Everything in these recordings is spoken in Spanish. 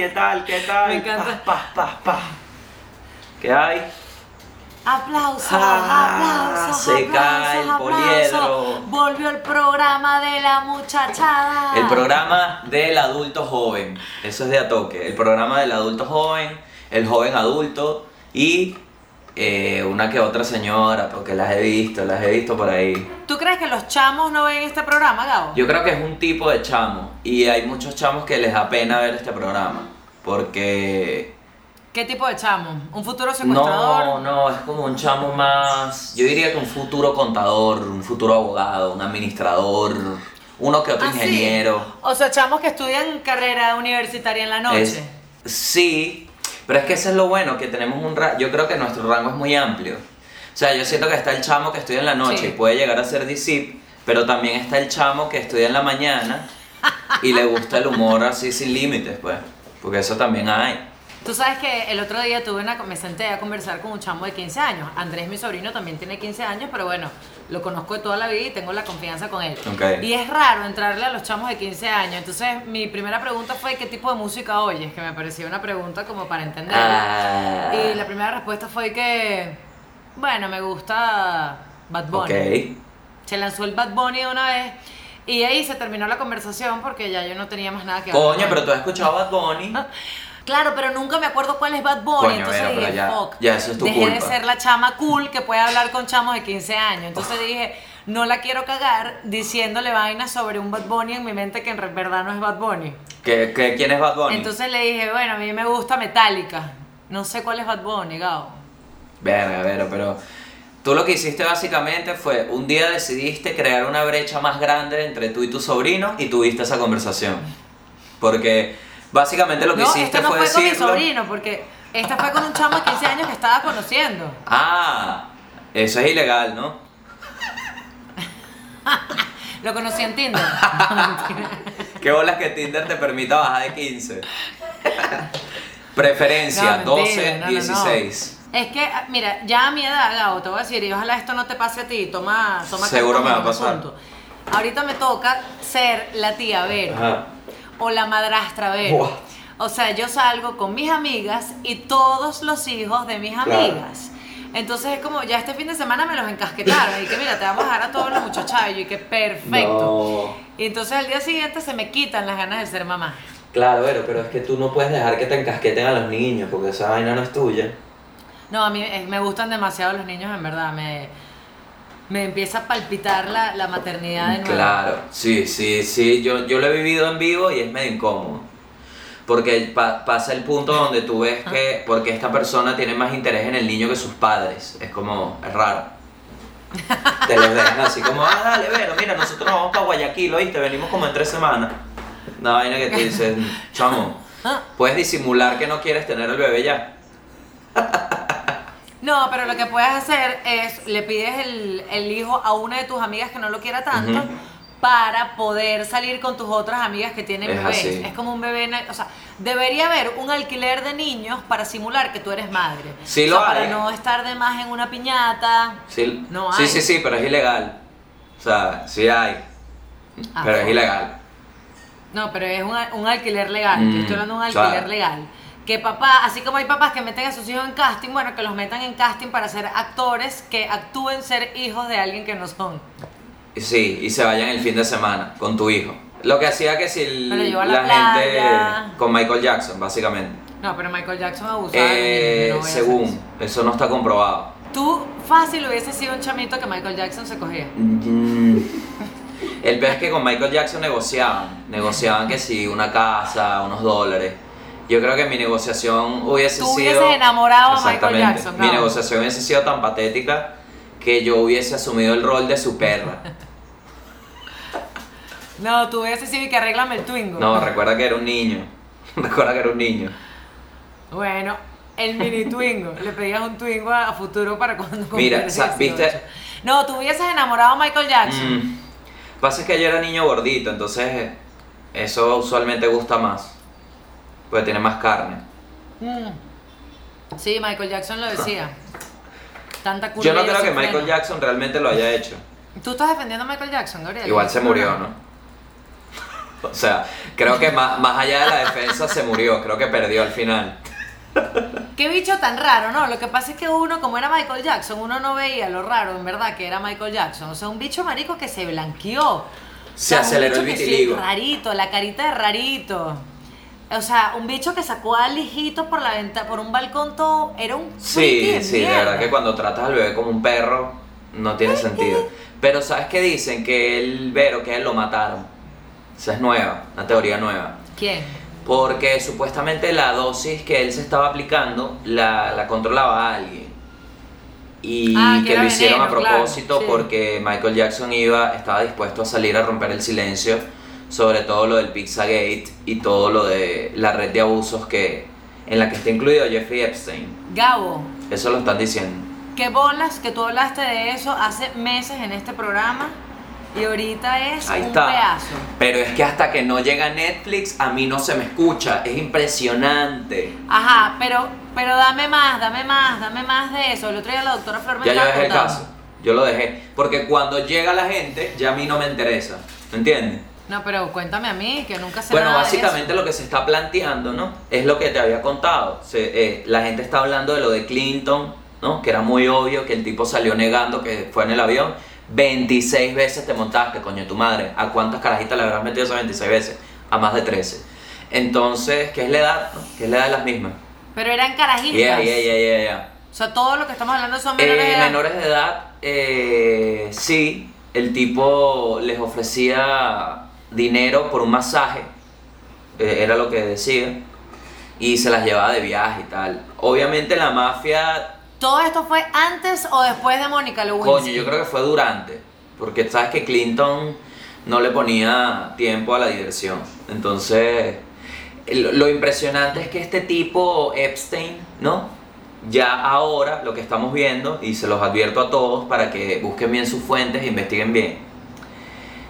¿Qué tal? ¿Qué tal? Me encanta. Pa, pa, pa, pa. ¿Qué hay? Aplausos, Ah, aplausos, se cae el poliedro. Volvió el programa de la muchachada. El programa del adulto joven. Eso es de a toque. El programa del adulto joven, el joven adulto y eh, una que otra señora, porque las he visto, las he visto por ahí. ¿Tú crees que los chamos no ven este programa, Gabo? Yo creo que es un tipo de chamo y hay muchos chamos que les da pena ver este programa porque ¿Qué tipo de chamo? ¿Un futuro secuestrador? no, no, es como un chamo más, yo diría que un futuro contador, un futuro abogado, un administrador, uno que otro ¿Ah, sí? ingeniero. O sea, chamos que estudian carrera universitaria en la noche. Es- sí, pero es que eso es lo bueno, que tenemos un ra- yo creo que nuestro rango es muy amplio. O sea, yo siento que está el chamo que estudia en la noche Sí. y puede llegar a ser disip, pero también está el chamo que estudia en la mañana y le gusta el humor así sin límites, pues. Porque eso también hay. Tú sabes que el otro día tuve una, me senté a conversar con un chamo de 15 años. Andrés, mi sobrino, también tiene 15 años, pero bueno, lo conozco de toda la vida y tengo la confianza con él. Ok. Y es raro entrarle a los chamos de 15 años. Entonces, mi primera pregunta fue, ¿qué tipo de música oyes? Que me pareció una pregunta como para entenderla. Ah, Y la primera respuesta fue que, bueno, me gusta Bad Bunny. ok. Se lanzó el Bad Bunny de una vez y ahí se terminó la conversación porque ya yo no tenía más nada que hablar. Coño, pero tú has escuchado Bad Bunny. Claro, pero nunca me acuerdo cuál es Bad Bunny. Coño, entonces dije, ya- fuck. ya eso es tu Dejé de ser la chama cool que puede hablar con chamos de 15 años. Entonces dije, no la quiero cagar diciéndole vainas sobre un Bad Bunny en mi mente que en verdad no es Bad Bunny. ¿Qué, qué, quién es Bad Bunny? Entonces le dije, bueno, a mí me gusta Metallica. No sé cuál es Bad Bunny, Gao. Verga, verga, pero tú lo que hiciste básicamente fue un día decidiste crear una brecha más grande entre tú y tu sobrino y tuviste esa conversación. Porque básicamente lo que no, hiciste esta no fue fue con mi sobrino, porque esta fue con un chamo de 15 años que estaba conociendo. Ah, eso es ilegal, ¿no? Lo conocí en Tinder. Qué bolas que Tinder te permita bajar de 15. Preferencia, No, 12, mentira, no, no, no. 16. Es que, ah, mira, ya a mi edad, Gabo, te voy a decir, y ojalá esto no te pase a ti, toma, toma Seguro me va a pasar. asunto. Ahorita me toca ser la tía Vero Ajá. o la madrastra Vero. Buah. O sea, yo salgo con mis amigas y todos los hijos de mis Claro. amigas. Entonces es como, ya este fin de semana me los encasquetaron y que mira, te vamos a dejar a todos los muchachos y que perfecto. Y entonces al día siguiente se me quitan las ganas de ser mamá. Claro, pero, pero es que tú no puedes dejar que te encasqueten a los niños porque esa vaina no es tuya. No, a mí eh, me gustan demasiado los niños, en verdad. Me, me empieza a palpitar la, la maternidad de nuevo. Claro, sí, sí, sí, yo, yo lo he vivido en vivo y es medio incómodo. Porque pa- pasa el punto donde tú ves que, porque esta persona tiene más interés en el niño que sus padres, es como, es raro. Te los dejan así como, ah, dale, Vero, mira, nosotros nos vamos para Guayaquil, oíste, venimos como en tres semanas. Una vaina que tú dices, chamo, puedes disimular que no quieres tener el bebé ya. No, pero lo que puedes hacer es, le pides el, el hijo a una de tus amigas que no lo quiera tanto Ujú. para poder salir con tus otras amigas que tienen Es bebés. así. Es como un bebé, en- o sea, debería haber un alquiler de niños para simular que tú eres madre. Sí O lo hay. Para no estar de más en una piñata. Sí, No sí, hay. sí, sí, pero es ilegal. O sea, sí hay, Ah, pero es ilegal. No, pero es un, un alquiler legal. Mm, estoy hablando de un alquiler claro. legal. Que papá, así como hay papás que meten a sus hijos en casting, bueno, que los metan en casting para ser actores que actúen ser hijos de alguien que no son. Sí, y se vayan el fin de semana con tu hijo. Lo que hacía que si la, la gente con Michael Jackson, básicamente. No, pero Michael Jackson abusaba Eh, no según, eso. no está comprobado. Tú fácil hubiese sido un chamito que Michael Jackson se cogía. Mm. El peor es que con Michael Jackson negociaban. Negociaban que si una casa, unos dólares. Yo creo que mi negociación hubiese Tú sido. hubieses enamorado a Michael. Jackson, Mi ¿no? negociación hubiese sido tan patética que yo hubiese asumido el rol de su perra. No, tú hubiese sido y que arréglame el Twingo. No, recuerda que era un niño. Recuerda que era un niño. Bueno, el mini Twingo. Le pedías un Twingo a, a futuro para cuando Mira, cumplieras sa- 18. ¿viste? No, tú hubieses enamorado a Michael Jackson. Mm. Pasa es que yo era niño gordito, entonces eso usualmente gusta más. Porque tiene más carne. Mm. Sí, Michael Jackson lo decía. Tanta Yo no creo que Michael freno. Jackson realmente lo haya hecho. ¿Tú estás defendiendo a Michael Jackson, Gabriel? Igual se murió, ¿no? O sea, creo que más, más allá de la defensa se murió, creo que perdió al final. Qué bicho tan raro, ¿no? Lo que pasa es que uno, como era Michael Jackson, uno no veía lo raro, en verdad, que era Michael Jackson. O sea, un bicho marico que se blanqueó. Se O sea, aceleró el que sí, vitiligo. rarito, la carita de rarito. O sea, un bicho que sacó al hijito por la venta, por un balcón todo. Era un Sí, de sí, de mierda. verdad que cuando tratas al bebé como un perro no tiene sentido. Pero ¿sabes qué dicen? Que el Vero, que a él lo mataron. Esa es nueva, una teoría nueva. ¿Quién? Porque supuestamente la dosis que él se estaba aplicando la, la controlaba alguien. Y Ah, que que, lo hicieron a veneno, claro, propósito sí. porque Michael Jackson iba, estaba dispuesto a salir a romper el silencio sobre todo lo del Pizzagate y todo lo de la red de abusos que en la que está incluido Jeffrey Epstein. Gabo, Eso lo están diciendo. qué bolas que tú hablaste de eso hace meses en este programa y ahorita es Ahí un está. pedazo. Pero es que hasta que no llega Netflix a mí no se me escucha. Es impresionante. Ajá, pero, pero dame más, dame más, dame más de eso. El otro día la doctora Flor me Ya yo dejé el caso. Yo lo dejé. Porque cuando llega la gente, ya a mí no me interesa. ¿Me entiendes? No, pero cuéntame a mí, que nunca sé Bueno, nada de básicamente lo que se está planteando, ¿no? Es lo que te había contado. Se- eh, la gente está hablando de lo de Clinton, ¿no? Que era muy obvio que el tipo salió negando que fue en el avión. 26 veces te montaste, coño, tu madre. ¿A cuántas carajitas le habrás metido esas 26 veces? A más de 13. Entonces, ¿qué es la edad? no? ¿Qué es la edad de las mismas? eso. Pero eran carajitas. Yeah, yeah, yeah, yeah, yeah. O sea, todo lo que estamos hablando son menores Eh, de edad. menores de edad, eh, sí, el tipo les ofrecía dinero por un masaje, eh, era lo que decía, y se las llevaba de viaje y tal. Obviamente la mafia, ¿Todo esto fue antes o después de Mónica Lewinsky? coño, yo creo que fue durante, porque sabes que Clinton no le ponía tiempo a la diversión. Entonces, lo, lo impresionante es que este tipo, Epstein, ¿no? Ya ahora lo que estamos viendo, y se los advierto a todos para que busquen bien sus fuentes e investiguen bien.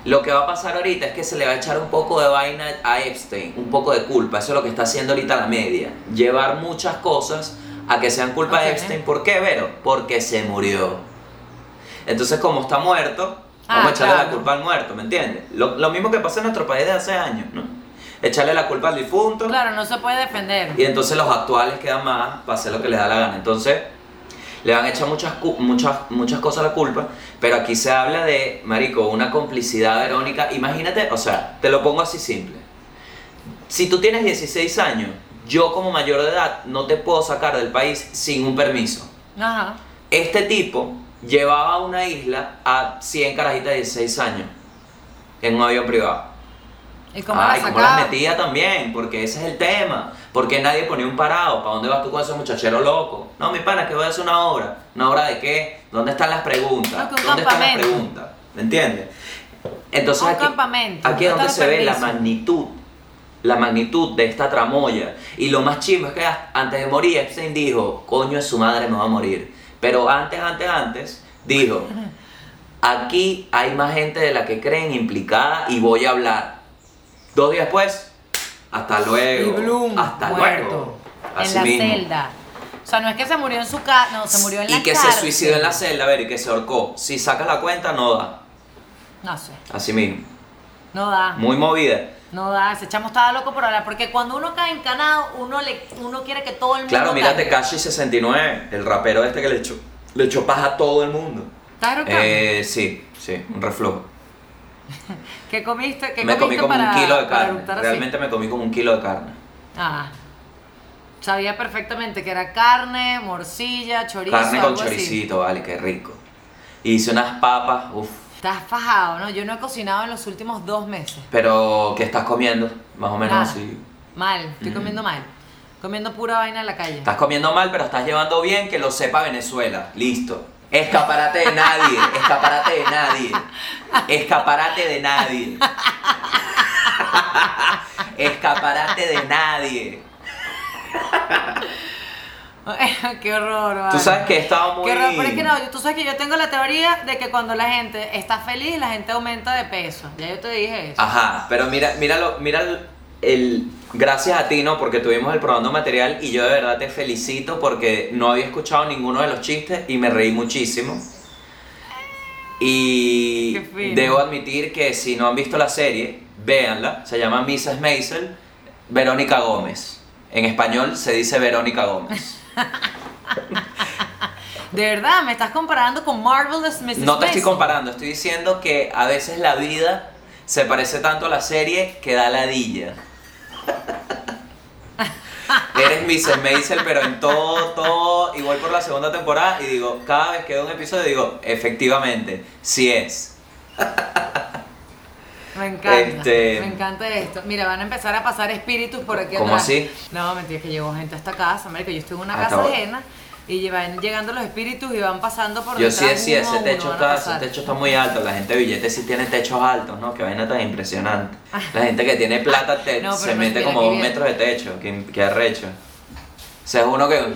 Lo que va a pasar ahorita es que se le va a echar un poco de vaina a Epstein, un poco de culpa. Eso es lo que está haciendo ahorita la media. Llevar muchas cosas a que sean culpa Ok. de Epstein. ¿Por qué, Vero? Porque se murió. Entonces, como está muerto, Ah, vamos a echarle claro. la culpa al muerto, ¿me entiendes? Lo, lo mismo que pasa en nuestro país de hace años, ¿no? Echarle la culpa al difunto. Claro, no se puede defender. Y entonces los actuales quedan más para hacer lo que les da la gana. Entonces, le van a echar muchas, muchas, muchas cosas a la culpa, pero aquí se habla de, marico, una complicidad verónica. Imagínate, o sea, te lo pongo así simple. Si tú tienes 16 años, yo como mayor de edad no te puedo sacar del país sin un permiso. Ajá. Este tipo llevaba a una isla a 100 carajitas de 16 años en un avión privado. ¿Y cómo Ay, la cómo las metía también, porque ese es el tema. Porque nadie ponía un parado. ¿Para dónde vas tú con ese muchachero loco? No, mi pana, que voy a hacer una obra. ¿Una obra de qué? ¿Dónde están las preguntas? No, que un ¿Dónde están las preguntas? ¿Me entiendes? Entonces Un aquí, campamento, aquí es donde se ve la magnitud. La magnitud de esta tramoya. Y lo más chimbo es que antes de morir, Epstein dijo, coño de su madre me va a morir. Pero antes, antes, antes, dijo, aquí hay más gente de la que creen implicada y voy a hablar. Dos días después, hasta luego. Y Bloom, hasta muerto. luego. En Así la mismo. celda. O sea, no es que se murió en su casa, no, se murió en la Y que cárcel. se suicidó en la celda, a ver, y que se ahorcó. Si sacas la cuenta, no da. No sé, Así mismo. no da. Muy movida. No da, ese chamo estaba loco por hablar, porque cuando uno cae encanado, uno le, uno quiere que todo el mundo Claro, mira caiga. Tekashi 69, el rapero este que le echó, le echó paja a todo el mundo. ¿Estás? Eh, sí, sí, un reflujo. ¿Qué comiste? ¿Qué Me comí como para, un kilo de carne. así? Realmente me comí como un kilo de carne. Ah. Sabía perfectamente que era carne, morcilla, chorizo, Carne con algo así. choricito, vale, qué rico. Hice unas papas, uff. Estás fajado, ¿no? Yo no he cocinado en los últimos dos meses. Pero, ¿qué estás comiendo? Más o menos Nada. así. Mal, estoy Mm. comiendo mal. Comiendo pura vaina en la calle. Estás comiendo mal, pero estás llevando bien que lo sepa Venezuela. Listo. Escaparate de nadie, escaparate de nadie. Escaparate de nadie. Escaparate de nadie. Qué horror, Tú vale. sabes que he estado muy. Qué horror, pero es que no, tú sabes que yo tengo la teoría de que cuando la gente está feliz, la gente aumenta de peso. Ya yo te dije eso. Ajá, pero mira, míralo, mira el, Gracias a ti, ¿no? Porque tuvimos el probando material y yo de verdad te felicito porque no había escuchado ninguno de los chistes y me reí muchísimo. Y debo admitir que si no han visto la serie, véanla, se llama Mrs. Maisel, Verónica Gómez. En español se dice Verónica Gómez. De verdad, me estás comparando con Marvelous Mrs. No te estoy comparando, estoy diciendo que a veces la vida se parece tanto a la serie que da ladilla. Eres Mrs. Maisel, pero en todo, todo, voy por la segunda temporada y digo, cada vez que veo un episodio digo, efectivamente, sí es. Me encanta, Este- me encanta esto. Mira, van a empezar a pasar espíritus por aquí ¿Cómo atrás. así? No, mentira, que llegó gente a esta casa, marico. Yo estoy en una Ah, casa bueno. Y van llegando los espíritus y van pasando por Yo sí decía, ese techo, está, ese techo está muy alto, la gente de billetes sí tiene techos altos, ¿no? Que vaina tan impresionante. La gente que tiene plata te- No, se no, mete como dos metros de techo, que, que arrecho. O sea, es uno que...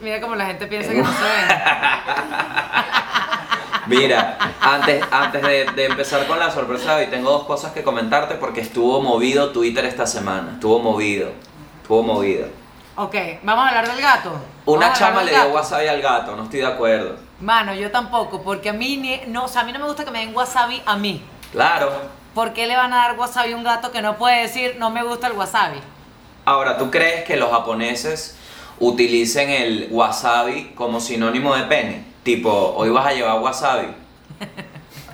Mira como la gente piensa que no se ven. Mira, antes, antes de, de empezar con la sorpresa de hoy, tengo dos cosas que comentarte porque estuvo movido Twitter esta semana. Estuvo movido. Estuvo movido. Ok, vamos a hablar del gato. Una Vamos a hablar chama le dio gato. wasabi al gato, no estoy de acuerdo. Mano, yo tampoco, porque a mí ni- no, o sea, a mí no me gusta que me den wasabi a mí. Claro. ¿Por qué le van a dar wasabi a un gato que no puede decir no me gusta el wasabi? Ahora, ¿tú crees que los japoneses utilicen el wasabi como sinónimo de pene? Tipo, hoy vas a llevar wasabi.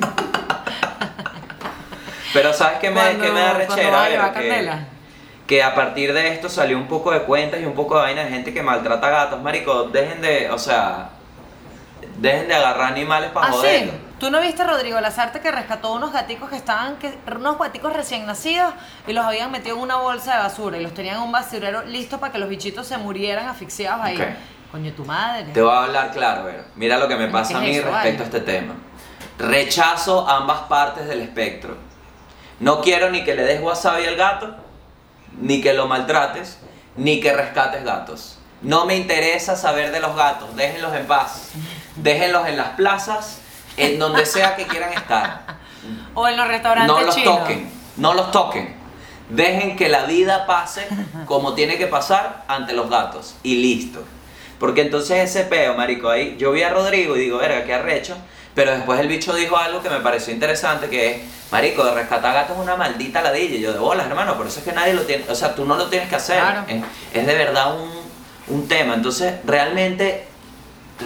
Pero ¿sabes qué me, Cuando- qué me da cuando rechera? vas a llevar candela. Que a partir de esto salió un poco de cuentas y un poco de vaina de gente que maltrata gatos, marico, dejen de, o sea, dejen de agarrar animales para ¿Ah, sí? joder. ¿Tú no viste a Rodrigo Lazarte que rescató unos gaticos que estaban, que, unos gaticos recién nacidos y los habían metido en una bolsa de basura y los tenían en un basurero listo para que los bichitos se murieran asfixiados ahí? Coño, tu madre. Te voy a hablar claro, Vero. Mira lo que me ¿Qué pasa a mí eso, respecto vale? a este tema. Rechazo ambas partes del espectro. No quiero ni que le des wasabi al gato, ni que lo maltrates, ni que rescates gatos. No me interesa saber de los gatos, déjenlos en paz. Déjenlos en las plazas, en donde sea que quieran estar. O en los restaurantes No los chinos. toquen, no los toquen. Dejen que la vida pase como tiene que pasar ante los gatos y listo. Porque entonces ese peo, marico, ahí yo vi a Rodrigo y digo, verga, qué arrecho. Pero después el bicho dijo algo que me pareció interesante, que es, marico, de rescatar gatos es una maldita ladilla. Y yo de bolas, hermano, por eso es que nadie lo tiene, o sea, tú no lo tienes que hacer. Claro. Es, es de verdad un, un tema. Entonces, realmente,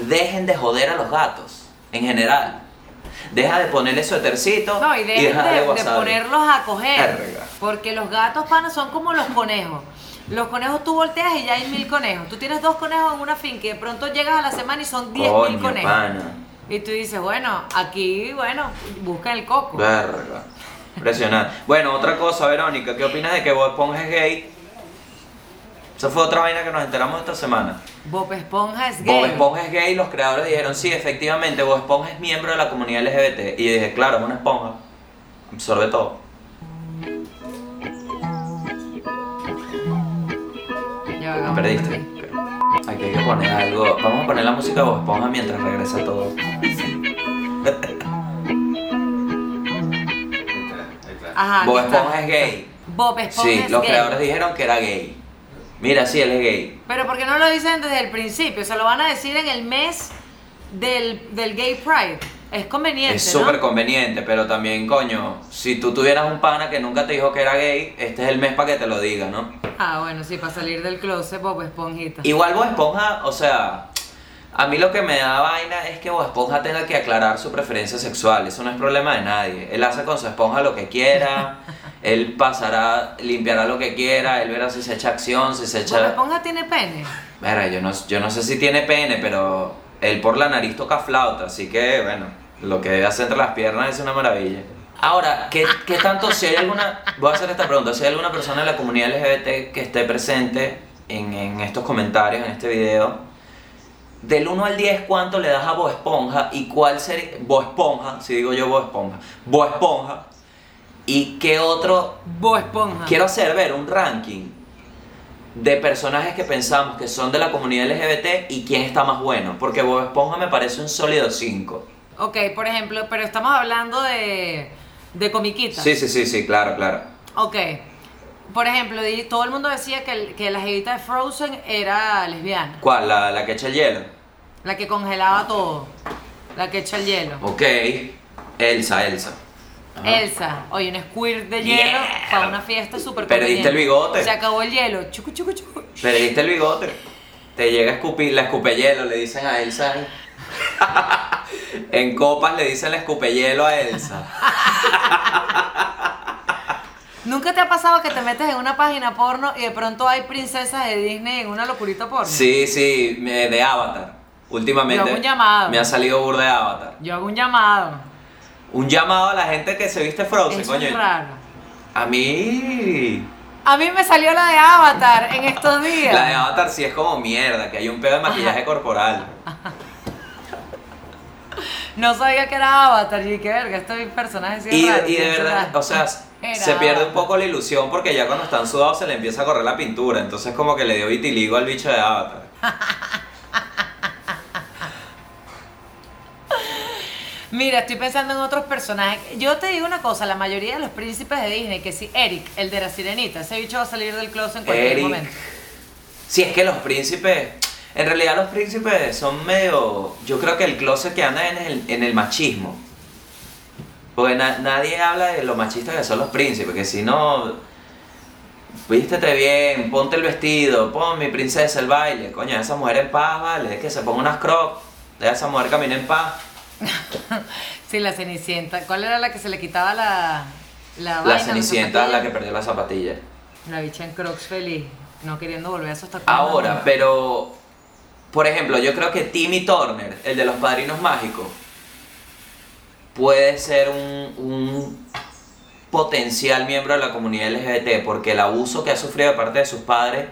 dejen de joder a los gatos, en general. Deja de ponerle su etercito No, y deja de, de ponerlos a coger. Porque los gatos, panas, son como los conejos. Los conejos tú volteas y ya hay mil conejos. Tú tienes dos conejos en una finca y de pronto llegas a la semana y son diez mil conejos. pana. Y tú dices, bueno, aquí, bueno, busca el coco. Verga. Impresionante. Bueno, otra cosa, Verónica, ¿qué opinas de que Bob Esponja es gay? Esa fue otra vaina que nos enteramos esta semana. Bob Esponja es gay. Bob Esponja es gay y los creadores dijeron, sí, efectivamente, Bob Esponja es miembro de la comunidad LGBT. Y yo dije, claro, es una esponja. Absorbe todo. Ya Me perdiste. Aquí hay que poner algo. Vamos a poner la música de Esponja mientras regresa todo. Ajá, Bob. Esponja es gay. Bob Esponja Sí, es los gay. creadores dijeron que era gay. Mira, sí, él es gay. Pero ¿por qué no lo dicen desde el principio? Se lo van a decir en el mes del, del Gay Pride. Es conveniente, Es ¿no? súper conveniente, pero también, coño, si tú tuvieras un pana que nunca te dijo que era gay, este es el mes para que te lo diga, ¿no? Ah, bueno, sí, para salir del closet, Bob Esponjita. Igual Bob Esponja, o sea, a mí lo que me da vaina es que Bob Esponja tenga que aclarar su preferencia sexual, eso no es problema de nadie. Él hace con su esponja lo que quiera, él pasará, limpiará lo que quiera, él verá si se echa acción, si se Bob echa... Esponja tiene pene. Mira, yo no, yo no sé si tiene pene, pero él por la nariz toca flauta, así que bueno, lo que hace entre las piernas es una maravilla. Ahora, ¿qué, qué tanto, si hay alguna, voy a hacer esta pregunta, si hay alguna persona de la comunidad LGBT que esté presente en, en estos comentarios, en este video, del 1 al 10, ¿cuánto le das a Bob Esponja y cuál sería, Bob Esponja, si digo yo Bob Esponja, Bob Esponja, y qué otro Bob Esponja. Quiero hacer ver un ranking de personajes que pensamos que son de la comunidad LGBT y quién está más bueno. Porque Bob Esponja me parece un sólido 5. Ok, por ejemplo, pero estamos hablando de, de comiquitas. Sí, sí, sí, sí, claro, claro. Ok. Por ejemplo, todo el mundo decía que, el- que la jevita de Frozen era lesbiana. ¿Cuál? ¿La, la que echa el hielo? La que congelaba todo. La que echa el hielo. Ok. Elsa, Elsa. Ajá. Elsa, oye, un squirt de hielo Yeah. para una fiesta súper Perdiste el bigote. Se acabó el hielo. Chucu, chucu, chucu. Perdiste el bigote. Te llega a escupir, la escupehielo, le dicen a Elsa. en copas le dicen la escupehielo a Elsa. ¿Nunca te ha pasado que te metes en una página porno y de pronto hay princesas de Disney en una locurita porno? Sí, sí, de Avatar. Últimamente Yo hago un llamado. me ha salido burda de Avatar. Yo hago un llamado. Un llamado a la gente que se viste Frozen, Eso coño. es raro. A mí. A mí me salió la de Avatar en estos días. La de Avatar sí es como mierda, que hay un pedo de maquillaje corporal. No sabía que era Avatar y qué verga, este personaje sí es Y, raro, y de ¿quién verdad, o sea, Era se pierde un poco la ilusión porque ya cuando están sudados se le empieza a correr la pintura. Entonces, como que le dio vitiligo al bicho de Avatar. Mira, estoy pensando en otros personajes. Yo te digo una cosa, la mayoría de los príncipes de Disney, que sí, Eric, el de la sirenita, ese bicho va a salir del closet en cualquier Eric. momento. Si es que los príncipes. En realidad, los príncipes son medio. Yo creo que el closet que anda en el, en el machismo. Porque na- nadie habla de lo machistas que son los príncipes, que si no. Vístete bien, ponte el vestido, pon mi princesa el baile. Coño, esa mujer en paz, vale, es que se ponga unas crocs, deja a esa mujer caminar en paz. Sí, la cenicienta. ¿Cuál era la que se le quitaba la, la, La vaina, cenicienta es la que zapatilla? perdió las zapatillas. La bicha en Crocs feliz, no queriendo volver a esos tacones. Ahora, pero, por ejemplo, yo creo que Timmy Turner, el de los Padrinos Mágicos, puede ser un, un potencial miembro de la comunidad LGBT porque el abuso que ha sufrido de parte de sus padres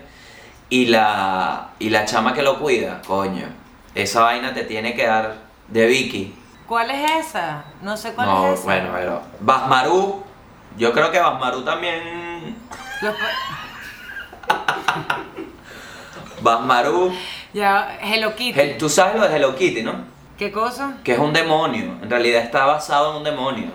y la, y la chama que lo cuida, coño, esa vaina te tiene que dar de Vicky. ¿Cuál es esa? No sé cuál No, es esa. bueno, pero Basmaru, yo creo que Basmaru también... Los Basmaru, ya, Hello Kitty. Tú sabes lo de Hello Kitty, ¿no? ¿Qué cosa? que es un demonio. En realidad está basado en un demonio.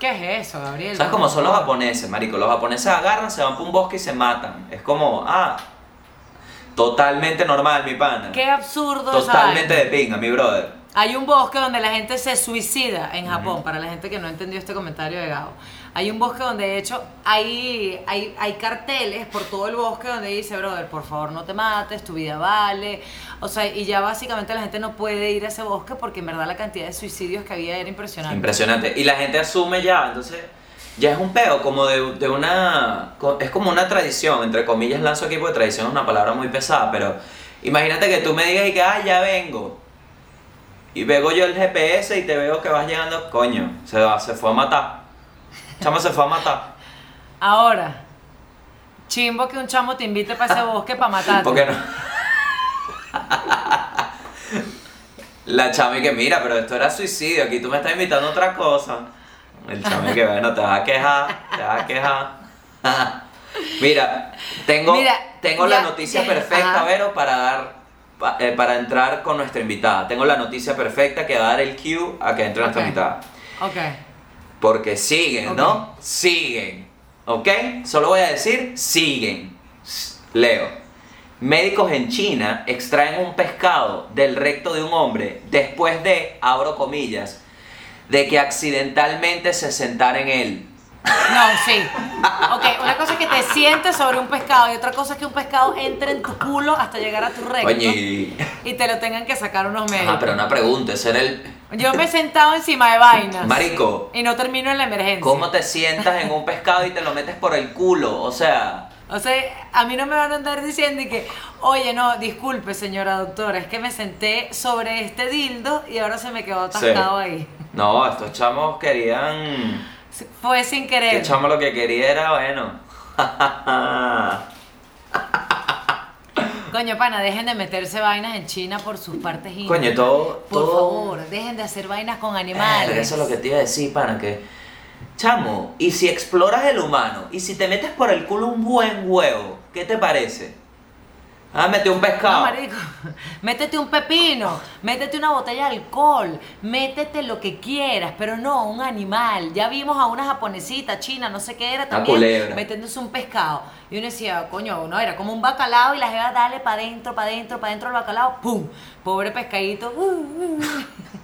¿Qué es eso, Gabriel? ¿Sabes cómo son los japoneses, marico? Los japoneses agarran, se van por un bosque y se matan. Es como, ah, totalmente normal, mi pana. Qué absurdo Totalmente de pinga, mi brother. Hay un bosque donde la gente se suicida en Japón, para la gente que no entendió este comentario de Gabo. Hay un bosque donde de hecho hay, hay, hay carteles por todo el bosque donde dice, brother, por favor no te mates, tu vida vale. O sea, y ya básicamente la gente no puede ir a ese bosque porque en verdad la cantidad de suicidios que había era impresionante. Impresionante. Y la gente asume ya, entonces, ya es un peo, como de, de una. Es como una tradición, entre comillas, lanzo aquí porque tradición es una palabra muy pesada, pero imagínate que tú me digas y que, ah, ya vengo. Y veo yo el GPS y te veo que vas llegando, coño, se, va, se fue a matar. Chamo se fue a matar. Ahora, chimbo que un chamo te invite para ese bosque para matarte. ¿Por qué no? La chama y que mira, pero esto era suicidio, aquí tú me estás invitando a otra cosa. El chamo que bueno, te vas a quejar, te vas a quejar. Mira, tengo, Mira, tengo ya- la noticia ya- perfecta, ajá. Vero, para dar pa- eh, para entrar con nuestra invitada. Tengo la noticia perfecta que va a dar el cue a que entre nuestra invitada. Ok. Porque siguen. ¿no? Siguen. ¿Ok? Solo voy a decir, siguen. Leo. Médicos en China extraen un pescado del recto de un hombre después de, abro comillas, de que accidentalmente se sentara en él. No, sí. Ok, una cosa es que te sientes sobre un pescado y otra cosa es que un pescado entre en tu culo hasta llegar a tu recto Oye, y- te lo tengan que sacar unos médicos. Ajá, pero una pregunta, ese era el... Yo me he sentado encima de vainas. Marico, Y no termino en la emergencia. ¿cómo te sientas en un pescado y te lo metes por el culo? O sea... O sea, a mí no me van a andar diciendo y que, oye, no, disculpe, señora doctora, es que me senté sobre este dildo y ahora se me quedó atascado ahí. No, estos chamos querían... Fue sin querer. Que chamo lo que quería era, bueno. Coño, pana, dejen de meterse vainas en China por sus partes íntimas. Coño, todo. Por todo... favor, dejen de hacer vainas con animales. Eso es lo que te iba a decir, pana, que. Chamo, y si exploras el humano, y si te metes por el culo un buen huevo, ¿qué te parece? Ah, mete un No, pescado. marico, métete un pepino, métete una botella de alcohol, métete lo que quieras, pero no un animal. Ya vimos a una japonesita china, no sé qué era también, metiéndose un pescado. Y uno decía, coño, no, era como un bacalao y la jeva dale para adentro, para adentro, para adentro el bacalao, ¡pum! Pobre pescadito, uh, uh, uh.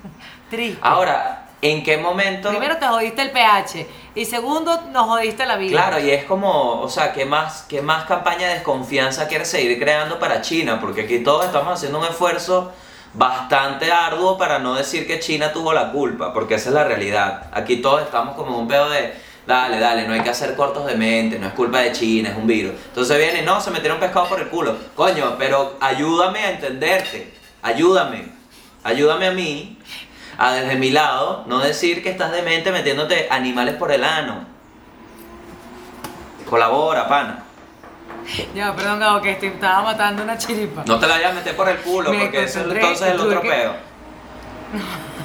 triste. Ahora, ¿En qué momento? Primero te jodiste el pH y segundo nos jodiste la vida. Claro, y es como, o sea, ¿qué más, qué más campaña de desconfianza quieres seguir creando para China? Porque aquí todos estamos haciendo un esfuerzo bastante arduo para no decir que China tuvo la culpa, porque esa es la realidad. Aquí todos estamos como un pedo de, dale, dale, no hay que hacer cortos de mente, no es culpa de China, es un virus. Entonces viene, no, se metieron pescado por el culo. Coño, pero ayúdame a entenderte, ayúdame, ayúdame a mí a desde mi lado no decir que estás demente metiéndote animales por el ano. Colabora, pana. Ya, perdón, Gabo, que te estaba matando una chiripa. No te la vayas a meter por el culo, Me porque concentré, entonces es el otro que- peo.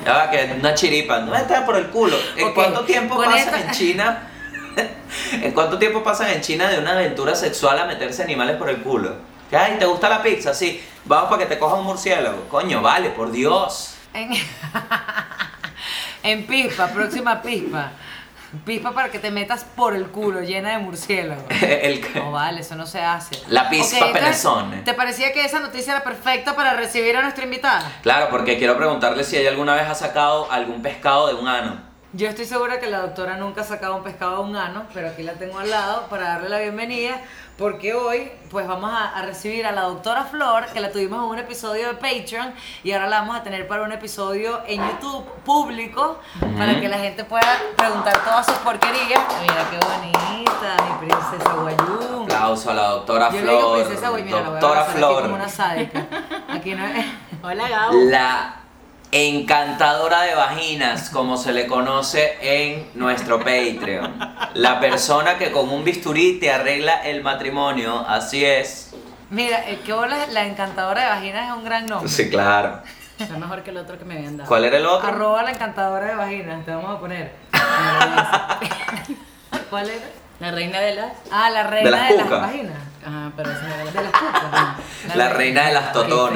Ya va, que una chiripa, no está por el culo. ¿En cuánto tiempo con pasan esta- en China? ¿En cuánto tiempo pasan en China de una aventura sexual a meterse animales por el culo? Ay, ¿te gusta la pizza? Sí. Vamos para que te coja un murciélago. Coño, vale, por Dios. En, en pispa, próxima pispa. Pispa para que te metas por el culo, llena de murciélagos. El- No vale, eso no se hace. La pispa Ok, entonces, penezone. ¿Te parecía que esa noticia era perfecta para recibir a nuestra invitada? Claro, porque quiero preguntarle si ella alguna vez ha sacado algún pescado de un ano. Yo estoy segura que la doctora nunca ha sacado un pescado de un ano, pero aquí la tengo al lado para darle la bienvenida, porque hoy pues vamos a, a recibir a la doctora Flor, que la tuvimos en un episodio de Patreon, y ahora la vamos a tener para un episodio en YouTube público, para que la gente pueda preguntar todas sus porquerías. Mira qué bonita, mi princesa Guayú. Aplauso a la doctora Yo le digo Flor. princesa Guayú, mira, la voy a doctora abrazar aquí Flor. como una sádica. Aquí no es... Hola Gabo. La encantadora de vaginas, como se le conoce en nuestro Patreon. La persona que con un bisturí te arregla el matrimonio, así es. Mira, el que bola, la encantadora de vaginas es un gran nombre. Sí, claro. Está mejor que el otro que me habían dado. ¿Cuál era el otro? Arroba la encantadora de vaginas, te vamos a poner. ¿Cuál era? La reina de las. Ah, la reina De las de las cucas. vaginas. Ajá, pero esa no era la De las cucas. La reina de las feos.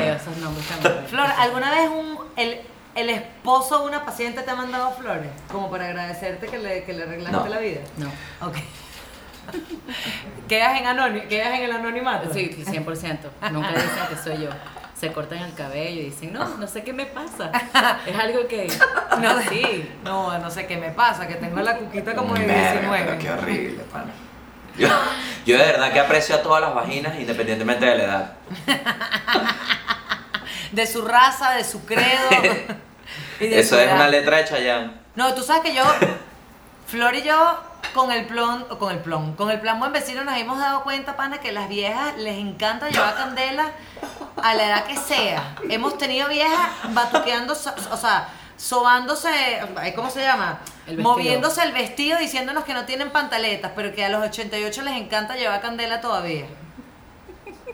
Flor, ¿alguna vez un, el, el esposo de una paciente te ha mandado flores? Como para agradecerte que le, que le arreglaste No. la vida. No. Ok. ¿Quedas en, ¿Quedas en el anonimato? Sí, 100%. Nunca dicen que soy yo. Se cortan el cabello y dicen, no, no sé qué me pasa. Es algo que. No, sí. No, no sé qué me pasa, que tengo la cuquita como de Verga, 19. pero qué horrible, pana. Yo, yo de verdad que aprecio a todas las vaginas independientemente de la edad. De su raza, de su credo. y de Eso su es una letra de Chayanne. No, tú sabes que yo, Flor y yo, con el plon, o con el plon, con el plan buen vecino nos hemos dado cuenta, pana, que las viejas les encanta llevar candela a la edad que sea. Hemos tenido viejas batuqueando, o sea, sobándose, ¿cómo se llama? El vestido. Moviéndose el vestido diciéndonos que no tienen pantaletas, pero que a los 88 les encanta llevar candela todavía.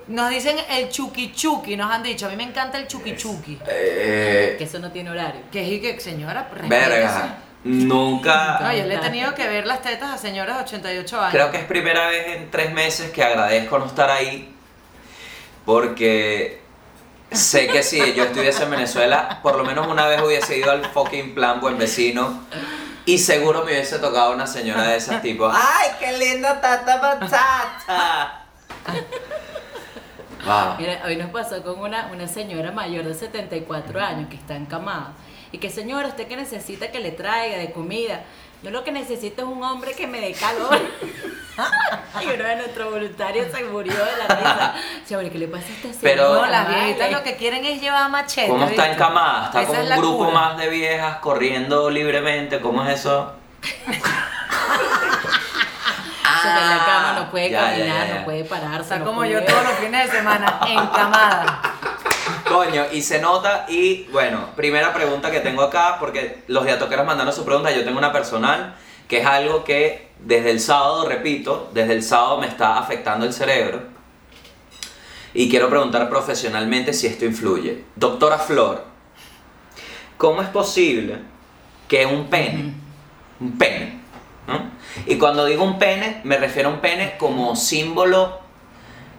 Nos dicen el chuki chuki, nos han dicho. A mí me encanta el chuki chuki. Eh, Que eso no tiene horario. Que es que, señora, verga. Nunca. No, yo le he tenido que ver las tetas a señoras de 88 años. Creo que es primera vez en tres meses que agradezco no estar ahí. Porque sé que si yo estuviese en Venezuela, por lo menos una vez hubiese ido al fucking plan buen vecino. Y seguro me hubiese tocado una señora de esas tipo. ¡Ay, qué linda tata batata! Wow. Mira, hoy nos pasó con una, una señora mayor de 74 años que está encamada. Y que, señora, ¿usted qué necesita que le traiga de comida? Yo lo que necesito es un hombre que me dé calor. y uno de nuestros voluntarios se murió de la risa. Señora, ¿qué le pasa a esta señora? Pero- No, las viejitas lo que quieren es llevar machete. ¿Cómo está encamada? ¿Está Esa es un grupo cura. más de viejas corriendo libremente? ¿Cómo es eso? La cama, no puede Ya, caminar, ya, ya. no puede pararse. Está no como puede- yo todos los fines de semana, encamada. Coño, y se nota, y bueno, primera pregunta que tengo acá, porque los diatoqueros mandaron su pregunta, yo tengo una personal, que es algo que desde el sábado, repito, desde el sábado me está afectando el cerebro. Y quiero preguntar profesionalmente si esto influye. Doctora Flor, ¿cómo es posible que un pene, un pene, ¿no? Y cuando digo un pene, me refiero a un pene como símbolo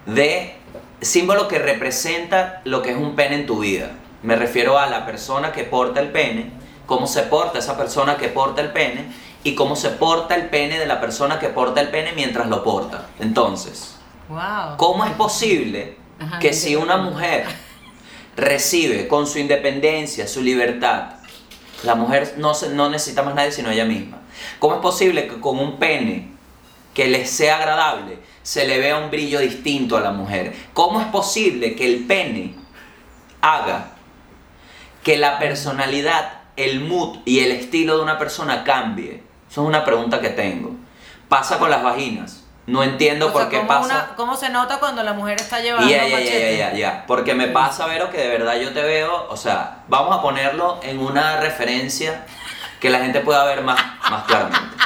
de símbolo que representa lo que es un pene en tu vida. Me refiero a la persona que porta el pene, cómo se porta esa persona que porta el pene y cómo se porta el pene de la persona que porta el pene mientras lo porta. Entonces, Wow. ¿cómo es posible Ajá, que ¿qué si una mujer recibe con su independencia, su libertad, La mujer no, se- no necesita más nadie sino ella misma. ¿Cómo es posible que con un pene que le sea agradable se le vea un brillo distinto a la mujer? ¿Cómo es posible que el pene haga que la personalidad, el mood y el estilo de una persona cambie? Eso es una pregunta que tengo. Pasa con las vaginas. No entiendo O por sea, qué ¿cómo, pasa. una- ¿Cómo se nota cuando la mujer está llevando Ya, ya, ya, machete? ya, ya, ya. Porque me pasa, Vero, que de verdad yo te veo, o sea, vamos a ponerlo en una referencia que la gente pueda ver más, más claramente.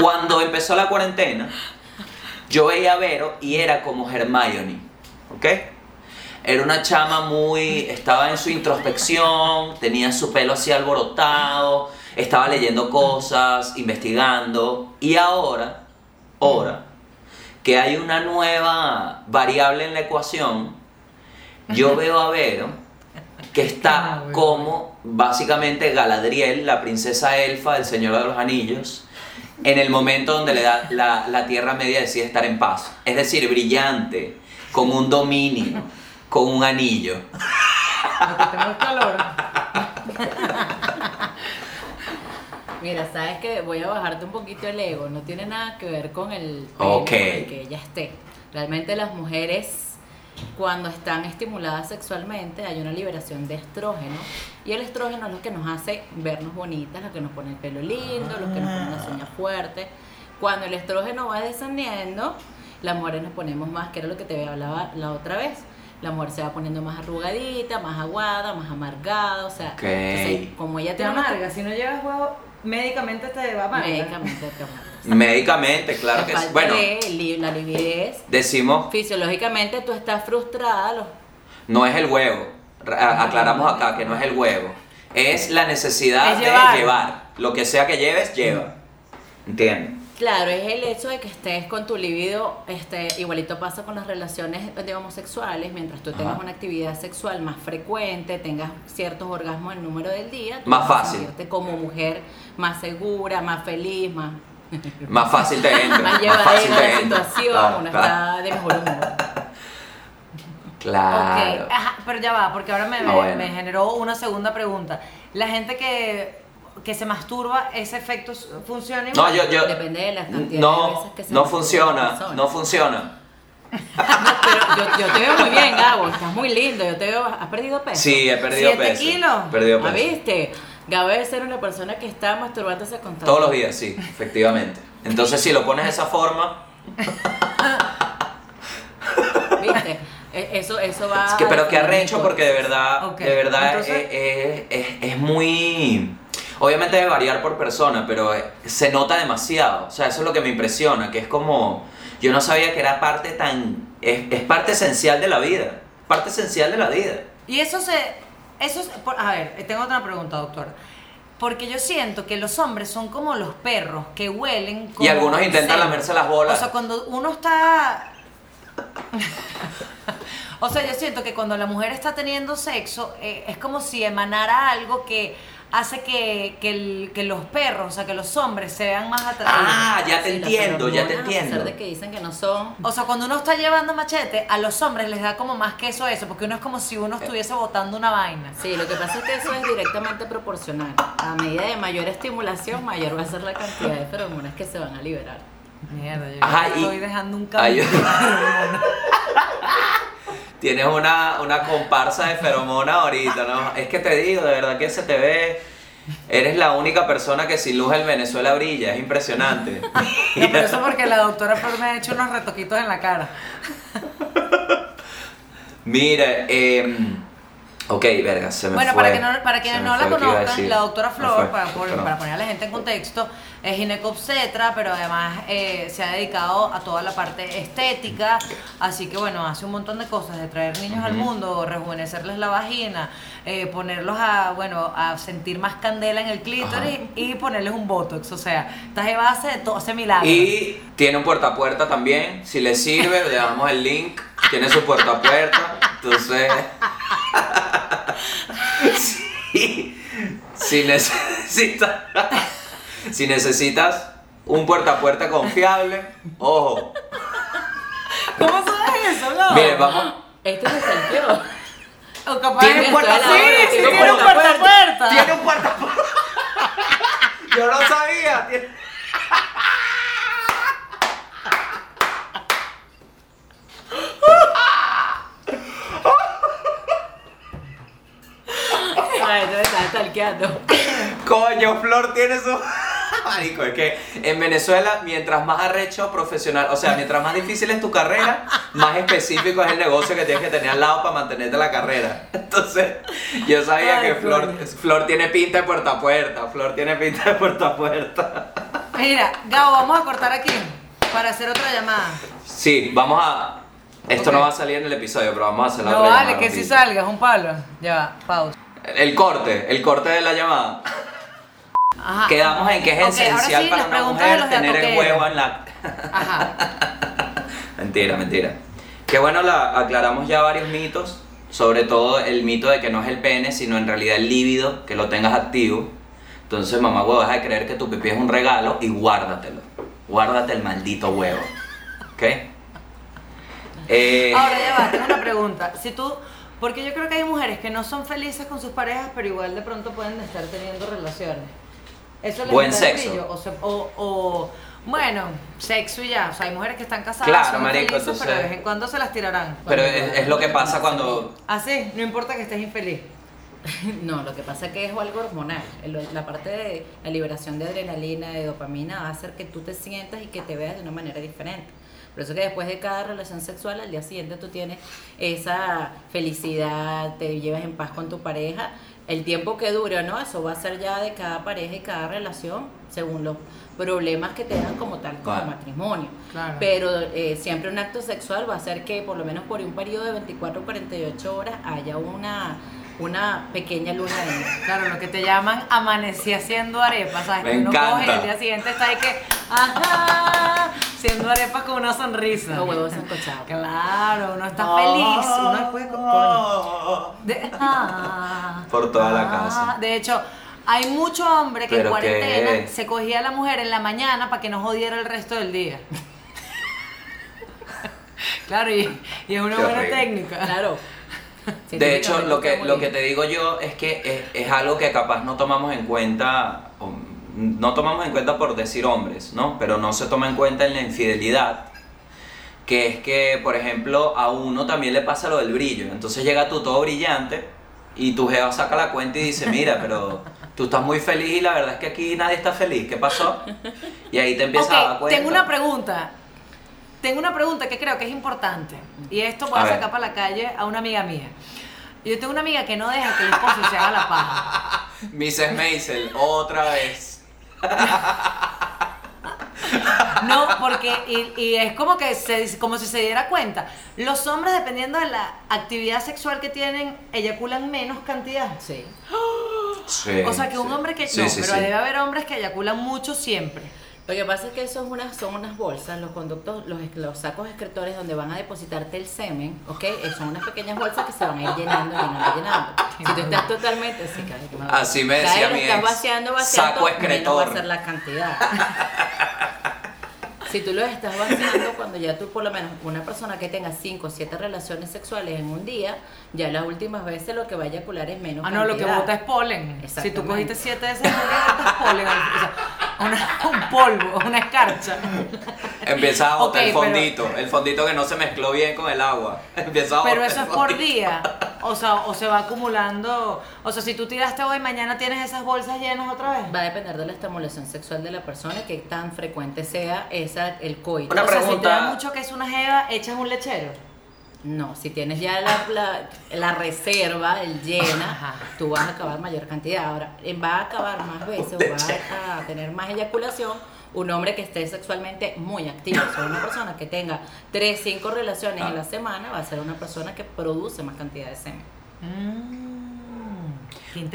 Cuando empezó la cuarentena, yo veía a Vero y era como Hermione, ¿ok? Era una chama muy, estaba en su introspección, tenía su pelo así alborotado, estaba leyendo cosas, investigando, y ahora, ahora, que hay una nueva variable en la ecuación, yo veo a Vero que Ah, está bueno. como básicamente Galadriel, la princesa elfa del Señor de los Anillos, en el momento donde le da la, la Tierra Media decide estar en paz. Es decir, brillante, con un dominio, con un anillo. Calor. Mira, sabes que voy a bajarte un poquito el ego, no tiene nada que ver con el pene, Ok. con el que ella esté. Realmente las mujeres cuando están estimuladas sexualmente hay una liberación de estrógeno y el estrógeno es lo que nos hace vernos bonitas, lo que nos pone el pelo lindo, lo que nos pone las uñas fuertes. Cuando el estrógeno va descendiendo, las mujeres nos ponemos más, que era lo que te hablaba la otra vez. La mujer se va poniendo más arrugadita, más aguada, más amargada, o sea, entonces, como ella Te amarga, si no llevas huevo, médicamente te va amarga. Médicamente te amargas. Médicamente, claro La que sí. Bueno, de la lividez. decimos, Fisiológicamente tú estás frustrada. los- no es el huevo. Ra- Aclaramos acá que no es el huevo. Es la necesidad Es de llevar. Lo que sea que lleves, lleva. ¿Entiendes? Claro, es el hecho de que estés con tu libido, este, igualito pasa con las relaciones de homosexuales, mientras tú tengas Ajá. una actividad sexual más frecuente, tengas ciertos orgasmos en número del día, Más fácil. como mujer más segura, más feliz, más, Más fácil te entra. más más llevadera fácil te la entra. situación, Claro, uno claro. está de mejor humor. Claro. Ok, ajá, pero ya va, porque ahora me, Ah, me- bueno. me generó una segunda pregunta. La gente que, que se masturba, ¿ese efecto funciona No, yo, yo. Depende de la cantidad de no, veces que se no funciona. No funciona. Pero yo, yo te veo muy bien, Gabo, estás muy lindo, yo te veo, ¿has perdido peso? Sí, he perdido ¿Siete peso. kilos? Perdido ¿Ah, peso. viste? Gabo debe ser una persona que está masturbándose con Todos los días, sí, efectivamente. Entonces, si lo pones de esa forma, ¿Viste? E- Eso, eso va. es que, pero que arrecho porque de verdad, de verdad entonces- eh, es, es muy... Obviamente debe variar por persona, pero eh, se nota demasiado. O sea, eso es lo que me impresiona, que es como... Yo no sabía que era parte tan... Es, es parte esencial de la vida. Parte esencial de la vida. Y eso se... Eso es- por- a ver, tengo otra pregunta, doctor. Porque yo siento que los hombres son como los perros que huelen como Y algunos intentan lamerse las bolas. O sea, cuando uno está... o sea, yo siento que cuando la mujer está teniendo sexo, eh, es como si emanara algo que hace que, que, el- que los perros, o sea, que los hombres se vean más atraídos. Ah, ya te Sí, entiendo, ya te feromonas, A entiendo. pesar de que dicen que no son. O sea, cuando uno está llevando machete, a los hombres les da como más queso eso, porque uno es como si uno estuviese botando una vaina. Sí, lo que pasa es que eso es directamente proporcional. A medida de mayor estimulación, mayor va a ser la cantidad de feromonas que se van a liberar. Mierda, yo Ajá, y- estoy dejando un Ay, camino. Tienes una, una comparsa de feromona ahorita, ¿no? Es que te digo, de verdad que se te ve. Eres la única persona que sin luz en Venezuela brilla, es impresionante. No, pero eso porque la doctora Flor me ha hecho unos retoquitos en la cara. Mira, eh, ok, verga, se me Bueno, fue. para, que no, para quienes no la conozcan, la doctora Flor, para, por- perdón. para poner a la gente en contexto, es ginecobstetra, pero además eh, se ha dedicado a toda la parte estética, así que bueno, hace un montón de cosas, de traer niños al mundo, rejuvenecerles la vagina, eh, ponerlos a, bueno, a sentir más candela en el clítoris y ponerles un botox, o sea, esta jeva hace de todo, hace milagros. Y tiene un puerta a puerta también. Si le sirve, le damos el link. Tiene su puerta a puerta. Entonces. si, si necesitas. Si necesitas un puerta a puerta confiable, ojo. ¿Cómo sabes eso, no? Miren, vamos. Esto se salteó. O capaz Tiene es- puerta a Sí, puerta, sí, tiene tiene un puerta a puerta a puerta. Tiene un puerta a puerta. Yo no sabía. Ay, no me estás stalkeando. Coño, Flor tiene su. Marico, es que en Venezuela, mientras más arrecho profesional, o sea, mientras más difícil es tu carrera, más específico es el negocio que tienes que tener al lado para mantenerte la carrera. Entonces, yo sabía Ay, que Flor, tiene pinta de puerta a puerta. Flor tiene pinta de puerta a puerta. Mira, Gabo, vamos a cortar aquí para hacer otra llamada. Sí, vamos a. Esto no va a salir en el episodio, pero vamos a hacer la No otra vale, llamada que si rapidito. salga, es un palo. Ya va, pausa. El corte, el corte de la llamada. Ajá. Quedamos en que es Ok, ahora esencial sí, para una mujer tener el huevo en la. Ajá. Mentira, mentira. Qué bueno, la, aclaramos ya varios mitos, sobre todo el mito de que no es el pene, sino en realidad el líbido, que lo tengas activo. Entonces, mamá huevo, deja de creer que tu pipí es un regalo y guárdatelo. Guárdate el maldito huevo. ¿Ok? Eh, Ahora ya va, tengo una pregunta. Si tú, porque yo creo que hay mujeres que no son felices con sus parejas, pero igual de pronto pueden estar teniendo relaciones. Eso les Buen sexo. O, se- o, o, bueno, sexo y ya. O sea, hay mujeres que están casadas, Claro, son marico, felices, entonces- pero de vez en cuando se las tirarán. pero es, es lo que pasa cuando. Así, no importa que estés infeliz. No, lo que pasa es que es algo hormonal. La parte de la liberación de adrenalina, de dopamina, va a hacer que tú te sientas y que te veas de una manera diferente. Por eso que después de cada relación sexual, al día siguiente tú tienes esa felicidad, te llevas en paz con tu pareja. El tiempo que dure o no, eso va a ser ya de cada pareja y cada relación, según los problemas que tengan como tal, como Claro. matrimonio. Claro. Pero eh, siempre un acto sexual va a hacer que por lo menos por un periodo de 24 o 48 horas haya una, una pequeña luna de miel. Claro, lo que te llaman amanecí haciendo arepas, ¿sabes? Me que uno encanta. coge y el día siguiente está ahí que, ajá, haciendo arepas con una sonrisa. Los huevos sancochados. Claro, uno está feliz, uno después coño, de- ah, Por toda la ah. casa. De hecho, hay mucho hombre que en cuarentena qué- se cogía a la mujer en la mañana para que no jodiera el resto del día. claro, y, y es una Qué buena horrible. técnica. Claro. De hecho, lo que, lo que te digo yo es que es, es algo que capaz no tomamos en cuenta, no tomamos en cuenta por decir hombres, ¿no? Pero no se toma en cuenta en la infidelidad, que es que, por ejemplo, a uno también le pasa lo del brillo. Entonces llega tú todo brillante y tu jeva saca la cuenta y dice, mira, pero tú estás muy feliz y la verdad es que aquí nadie está feliz, ¿qué pasó? Y ahí te empiezas a dar cuenta. tengo una pregunta. Tengo una pregunta que creo que es importante. Y esto voy A a, ver. sacar para la calle a una amiga mía. Yo tengo una amiga que no deja que el esposo se haga la paja. Mrs. Maisel, otra vez. No, porque, y, y es como que se, como si se diera cuenta. Los hombres, dependiendo de la actividad sexual que tienen, eyaculan menos cantidad. Sí. Sí, O sea, que un sí. hombre que Sí, no, sí, pero sí. debe haber hombres que eyaculan mucho siempre. Lo que pasa es que eso es unas, son unas bolsas, los conductos, los, los sacos excretores donde van a depositarte el semen, ¿ok? Eh, Son unas pequeñas bolsas que se van a ir llenando, llenando, llenando. Si tú estás totalmente, sí, claro, que me- Así me decía mi estás ex, vaciando, vaciando, saco menos va excretor. a ser la cantidad. Si tú lo estás vaciando cuando ya tú por lo menos una persona que tenga 5 o 7 relaciones sexuales en un día, ya las últimas veces lo que va a eyacular es menos Ah, no, lo que bota es polen. Si tú cogiste siete de esas, botas polen. O sea, una- un polvo, una escarcha. Empieza a botar el pero- fondito, el fondito que no se mezcló bien con el agua. Empieza a Pero eso el es por día. O sea, o se va acumulando. O sea, si tú tiraste hoy, mañana tienes esas bolsas llenas otra vez. Va a depender de la estimulación sexual de la persona y qué tan frecuente sea esa, el coito. Una o sea, si te pregunta- da mucho que es una jeva, echas un lechero. No, si tienes ya la, la, la reserva, el llena, Ajá. tú vas a acabar mayor cantidad. Ahora, va a acabar más veces o va a, tener más eyaculación un hombre que esté sexualmente muy activo. O sea, una persona que tenga 3, 5 relaciones Ah. en la semana va a ser una persona que produce más cantidad de semen. Mm.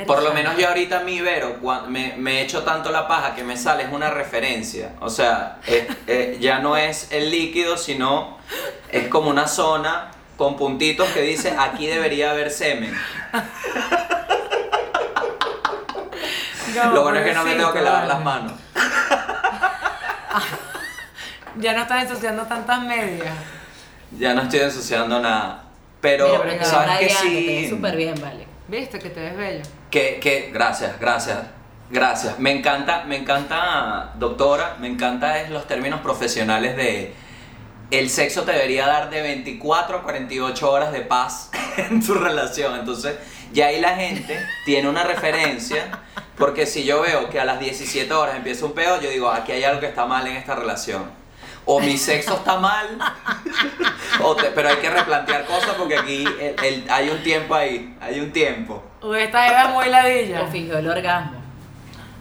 Por lo menos yo ahorita mi Vero, cua- me, me he hecho tanto la paja que me sale es una referencia. O sea, eh, eh, ya no es el líquido, sino es como una zona con puntitos que dice aquí debería haber semen. No, Lo bueno es que no me tengo que lavar las manos. Ya no estás ensuciando tantas medias. Ya no estoy ensuciando nada. Pero, Mira, pero te ¿sabes te sí? súper bien, vale. ¿Viste que te ves bello? Que, que, gracias, gracias. Gracias. Me encanta, me encanta, doctora, me encanta es los términos profesionales de el sexo te debería dar de 24 a 48 horas de paz en tu relación. Entonces, ya ahí la gente tiene una referencia, porque si yo veo que a las 17 horas empieza un peo, yo digo, aquí hay algo que está mal en esta relación. O mi sexo está mal, o te- pero hay que replantear cosas porque aquí el- el- hay un tiempo ahí, hay un tiempo. O esta es muy ladilla. O fingió el orgasmo.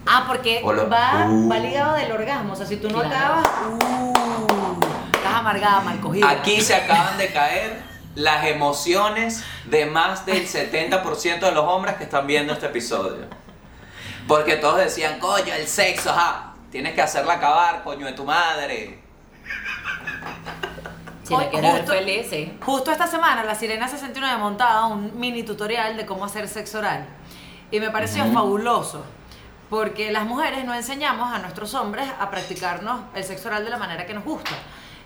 Ah, porque lo- va, Uh. va ligado del orgasmo. O sea, si tú no Claro. acabas, uh, estás amargada, mal cogida. Aquí se acaban de caer las emociones de más del 70% de los hombres que están viendo este episodio. Porque todos decían, coño, el sexo, ajá, tienes que hacerla acabar, coño de tu madre. Si Hoy, la quieres ver justo- feliz, sí. Justo esta semana la Sirena 69 montaba un mini tutorial de cómo hacer sexo oral. Y me pareció Ujú. fabuloso. Porque las mujeres no enseñamos a nuestros hombres a practicarnos el sexo oral de la manera que nos gusta.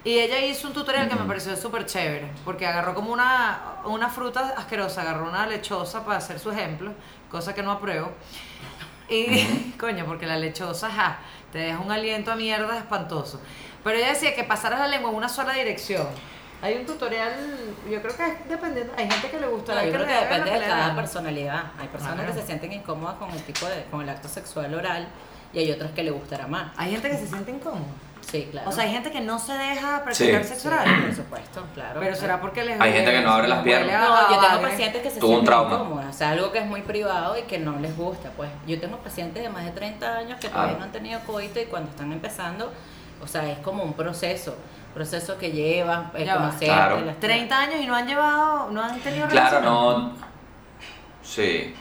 Y ella hizo un tutorial que me pareció súper chévere. Porque agarró como una, una fruta asquerosa, agarró una lechosa para hacer su ejemplo, cosa que no apruebo. Y, coño, porque la lechosa, ja, te deja un aliento a mierda espantoso. Pero ella decía que pasaras la lengua en una sola dirección. Hay un tutorial, yo creo que es dependiendo, hay gente que le gusta. Yo hay creo que depende de cada personalidad. Hay personas Claro. que se sienten incómodas con el tipo de, con el acto sexual oral y hay otras que le gustará más. Hay gente que se siente incómoda. Sí, claro. O sea, hay gente que no se deja practicar Sí. sexo Sí, oral. por supuesto, claro. Pero será porque les Hay gente que no abre las piernas. No, yo tengo pacientes que se Tuvo sienten incómodas, o sea, algo que es muy privado y que no les gusta, pues. Yo tengo pacientes de más de 30 años que todavía Ah. no han tenido coito y cuando están empezando, o sea, es como un proceso, proceso que llevan, eh, Ya Claro. las- 30 años y no han llevado, no han tenido Claro, no. Sí.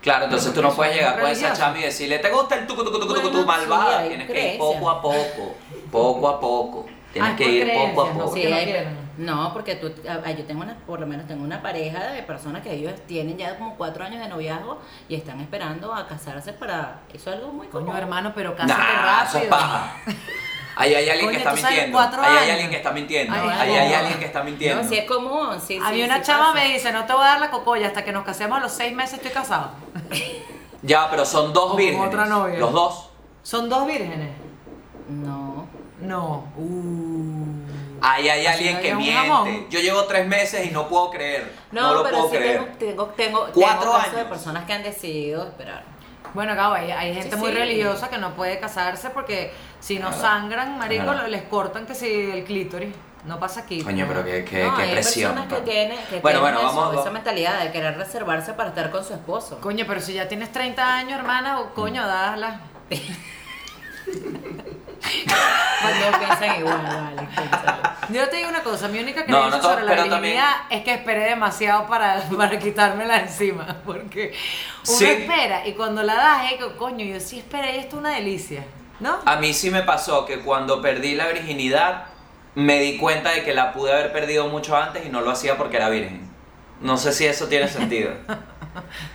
Claro, entonces tú no puedes llegar con esa chama y decirle, ¿te gusta el tucu tucu tucu tucu Bueno, tu malvada? sí, Tienes que ir poco a poco, poco a poco. Tienes Ah, que ir poco a creencias, ¿no? poco. porque Sí, no hay- quieren. no, porque tú, ah, yo tengo una, por lo menos tengo una pareja de personas que ellos tienen ya como cuatro años de noviazgo y están esperando a casarse para, eso es algo muy Coño, común. hermano, pero cásate Nah, eso rápido. Ahí hay alguien que está mintiendo. Ahí hay años. alguien que está mintiendo. Ahí hay alguien que está mintiendo. No, sí es común, sí, A sí, mí una sí chama pasa. me dice, no te voy a dar la cocoya hasta que nos casemos a los seis meses estoy casado. Ya, pero son dos vírgenes. otra novia. Los dos. ¿Son dos vírgenes? No. No. Uh. Ahí hay alguien que miente. Yo llevo tres meses y no puedo creer. No, No, lo pero puedo sí creer. tengo, tengo, tengo, Cuatro tengo casos de años. personas que han decidido esperar. Bueno, Gabo, hay, hay gente Sí, muy sí. religiosa que no puede casarse porque si no sangran, marico, les cortan que si el clítoris. No pasa aquí. Coño, pero qué, qué, no, qué hay presión. personas que pa. tienen, que Bueno, tienen bueno, eso, vamos- esa mentalidad de querer reservarse para estar con su esposo. Coño, pero si ya tienes 30 años, hermana, o coño, dala. Cuando piensan igual, vale, piénsalo. Yo te digo una cosa, mi única No, creencia no to- sobre la virginidad es que esperé demasiado para, para quitármela encima, porque uno Sí. espera y cuando la das, es que, coño, yo sí esperé y esto es una delicia, ¿no? A mí sí me pasó que cuando perdí la virginidad me di cuenta de que la pude haber perdido mucho antes y no lo hacía porque era virgen. No sé si eso tiene sentido.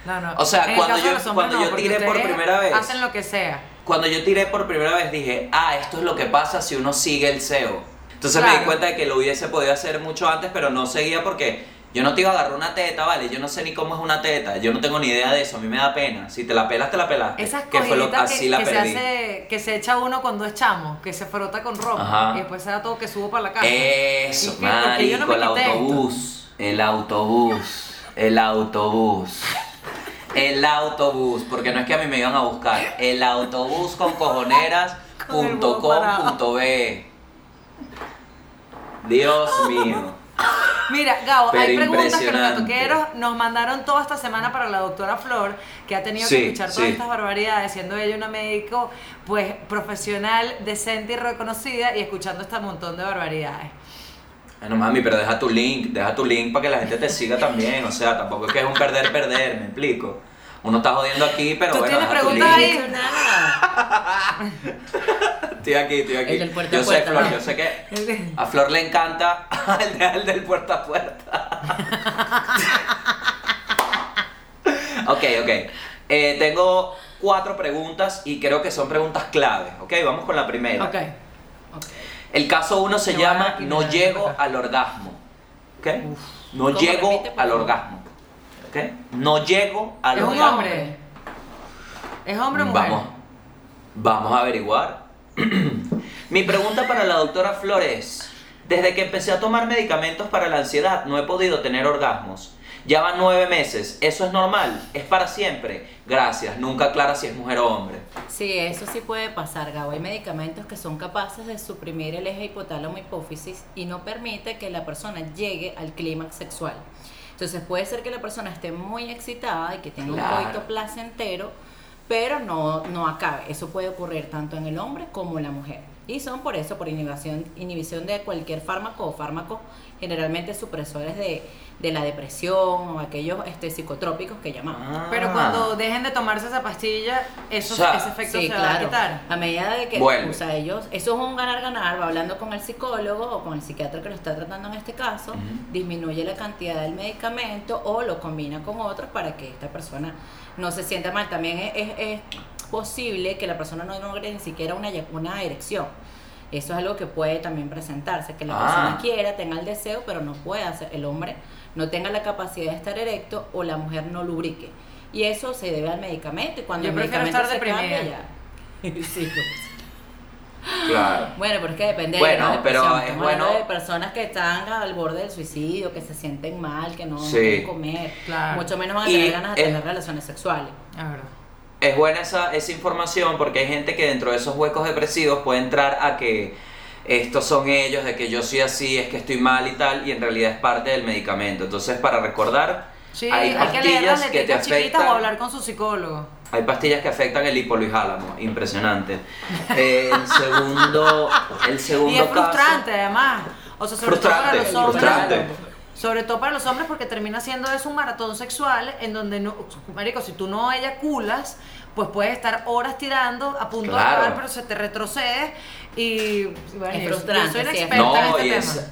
No, no. O sea, cuando yo- hombres cuando no, yo porque tiré por primera vez- Hacen lo que sea. Cuando yo tiré por primera vez dije, ah, esto es lo que pasa si uno sigue el SEO. Entonces me Claro. di cuenta de que lo hubiese podido hacer mucho antes, pero no seguía porque yo no te iba a agarrar una teta, ¿vale? Yo no sé ni cómo es una teta, yo no tengo ni idea de eso, a mí me da pena. Si te la pelas, te la pelaste. Esas que fue lo así que, la que se hace, que se echa uno cuando es chamo, que se frota con ropa Ajá. y después se da todo que subo para la casa. Eso, no marico, me el autobús. El autobús. El autobús. El autobús. Porque no es que a mí me iban a buscar. El autobús con cojoneras. Con el punto huevo com parado. punto be. Dios mío. Mira, Gabo, hay preguntas que los gatoqueros nos mandaron toda esta semana para la doctora Flor, que ha tenido que escuchar sí. todas estas barbaridades, siendo ella una médico pues profesional, decente y reconocida y escuchando este montón de barbaridades. Bueno, mami, pero deja tu link. Deja tu link para que la gente te siga también. O sea, tampoco es que es un perder-perder, me explico. Uno está jodiendo aquí, pero ¿Tú bueno, tienes deja tu preguntas link. ahí? Estoy aquí, estoy aquí. El del puerta a yo sé, Flor, ¿no? yo sé que a Flor le encanta el, de- el del puerta a puerta. ok, ok. Eh, tengo cuatro preguntas y creo que son preguntas claves. Ok, vamos con la primera. Ok. El caso uno se llama No llego al orgasmo. ¿Ok? No llego Repite, al orgasmo. ¿Ok? No llego al ¿Es un orgasmo. hombre? ¿Es hombre o mujer? Vamos, vamos a averiguar. Mi pregunta para la doctora Flores. Desde que empecé a tomar medicamentos para la ansiedad no he podido tener orgasmos. Ya van nueve meses. ¿Eso es normal? ¿Es para siempre? Gracias. Nunca aclara si es mujer o hombre. Sí, eso sí puede pasar, Gabo. Hay medicamentos que son capaces de suprimir el eje hipotálamo-hipófisis y no permite que la persona llegue al clímax sexual. Entonces puede ser que la persona esté muy excitada y que tenga Claro. un coito placentero, pero no, no acabe. Eso puede ocurrir tanto en el hombre como en la mujer. Y son por eso, por inhibición, inhibición de cualquier fármaco o fármacos generalmente supresores de, de la depresión o aquellos este, psicotrópicos que llamamos. Ah. Pero cuando dejen de tomarse esa pastilla, eso, O sea, ese efecto Sí, se va a quitar. A medida de que, Vuelve. o sea, ellos, eso es un ganar-ganar, va hablando con el psicólogo o con el psiquiatra que lo está tratando en este caso, disminuye la cantidad del medicamento o lo combina con otros para que esta persona no se sienta mal. También es, es- es posible que la persona no logre ni siquiera una, una erección. Eso es algo que puede también presentarse, que la Ah. persona quiera, tenga el deseo, pero no pueda hacer, el hombre no tenga la capacidad de estar erecto o la mujer no lubrique. Y eso se debe al medicamento y cuando Yo el medicamento estar se cambia ya. Sí, pues. Claro. Bueno, pero es que depende de Bueno, la depresión. pero es Estamos hablando bueno- de personas que están al borde del suicidio, que se sienten mal, que no, Sí. quieren comer, Claro. mucho menos van a Y tener ganas de es- tener relaciones sexuales. Es buena esa, esa información porque hay gente que dentro de esos huecos depresivos puede entrar a que estos son ellos, de que yo soy así, es que estoy mal y tal, y en realidad es parte del medicamento. Entonces, para recordar, Sí, hay hay, que leer las pastillas que te chiquitas o afectan. hablar con su psicólogo. Hay pastillas que afectan el hipoluijálamo, impresionante. Eh, el segundo, el segundo Y es caso- frustrante, además. O sea, sobre todo para Frustrante, los hombres. frustrante. Sobre todo para los hombres porque termina siendo eso un maratón sexual en donde, no, marico, si tú no eyaculas, pues puedes estar horas tirando a punto de Claro. acabar, pero se te retrocede y... bueno, Es yo- frustrante, Yo soy la sí, es experta en No, este y tema. esa,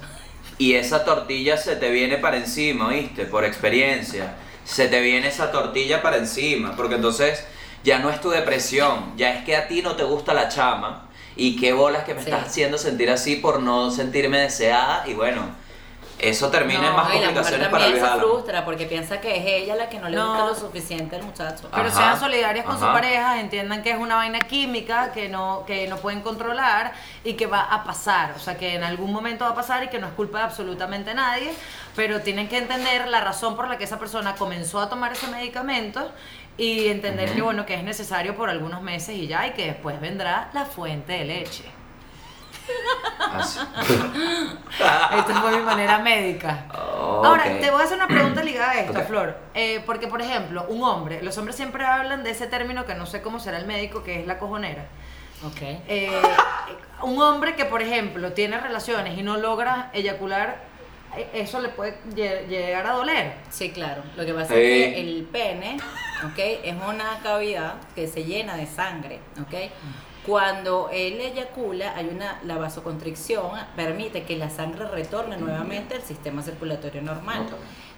y esa tortilla se te viene para encima, ¿viste? Por experiencia. Se te viene esa tortilla para encima, porque entonces ya no es tu depresión, ya es que a ti no te gusta la chama y qué bolas que me Sí. estás haciendo sentir así por no sentirme deseada y bueno, eso termina en No, más y la mujer complicaciones para también Luis se Álamo. frustra porque piensa que es ella la que no le No. gusta lo suficiente al muchacho. Pero Ajá, sean solidarias con su ajá. pareja, entiendan que es una vaina química que no, que no pueden controlar y que va a pasar. O sea, que en algún momento va a pasar y que no es culpa de absolutamente nadie, pero tienen que entender la razón por la que esa persona comenzó a tomar ese medicamento y entender que, bueno, que es necesario por algunos meses y ya, y que después vendrá la fuente de leche. Así. Esta fue mi manera médica. Oh, Ahora, ok. te voy a hacer una pregunta ligada a esto, Ok. Flor. Eh, porque, por ejemplo, un hombre, los hombres siempre hablan de ese término que no sé cómo será el médico, que es la cojonera. Ok. Eh, un hombre que, por ejemplo, tiene relaciones y no logra eyacular, eh, eso le puede lle- llegar a doler. Sí, claro. Lo que pasa Sí. es que el pene, ¿ok? Es una cavidad que se llena de sangre, ¿ok? Cuando él eyacula, hay una, la vasoconstricción permite que la sangre retorne nuevamente al sistema circulatorio normal.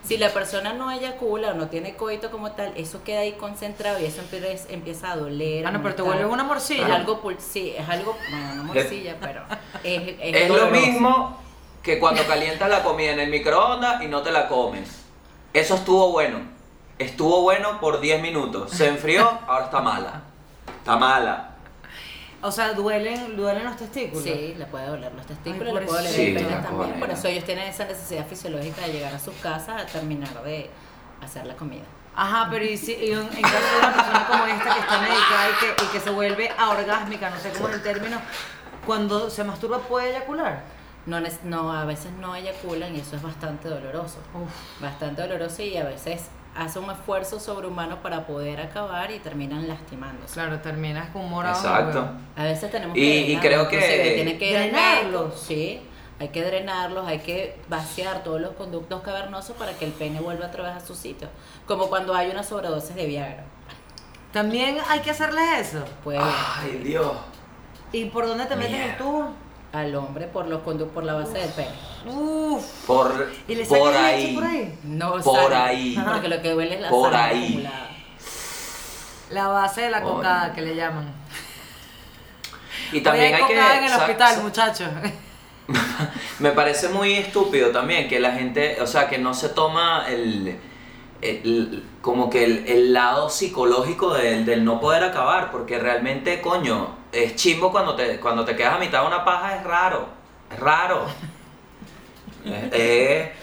Si la persona no eyacula o no tiene coito como tal, eso queda ahí concentrado y eso empieza, empieza a doler. Ah, no, pero te vuelves una morcilla. Es algo, sí, es algo, bueno, no morcilla, pero es, es, Es lo mismo que cuando calientas la comida en el microondas y no te la comes. Eso estuvo bueno. Estuvo bueno por 10 minutos. Se enfrió, ahora está mala. Está mala. O sea, duelen, duelen los testículos. Sí, le puede doler los testículos, Ay, le puede doler pobrecito. el pene Sí, también. Por eso ellos tienen esa necesidad fisiológica de llegar a sus casas a terminar de hacer la comida. Ajá, pero y, si, y en, en caso de una persona como esta que está medicada y que, y que se vuelve aorgásmica, no sé cómo es el término, cuando se masturba puede eyacular. No, no, a veces no eyaculan y eso es bastante doloroso. Bastante doloroso y a veces hace un esfuerzo sobrehumano para poder acabar y terminan lastimándose. Claro, terminas con morado. Exacto. A veces tenemos Y- que y drenarlos, creo que- tiene que ¿Drenarlos? Sí, hay que drenarlos, hay que vaciar todos los conductos cavernosos para que el pene vuelva otra vez a su sitio. Como cuando hay una sobredosis de Viagra. También hay que hacerles eso. Puede Ay, Dios. ¿Y por dónde te metes el tubo? al hombre por los condu- por la base del pene. Uf. Por, ¿Y le por ahí. por ahí? No Por sale, ahí. Porque lo que duele es la Por sangre ahí. acumulada. La base de la Coño. cocada que le llaman. Y también Hoy hay que. en el hospital, muchachos. Me parece muy estúpido también que la gente, o sea, que no se toma el, el- como que el, el lado psicológico del, del no poder acabar, porque realmente, coño, es chimbo cuando te, cuando te quedas a mitad de una paja, es raro, es raro. Eh, eh,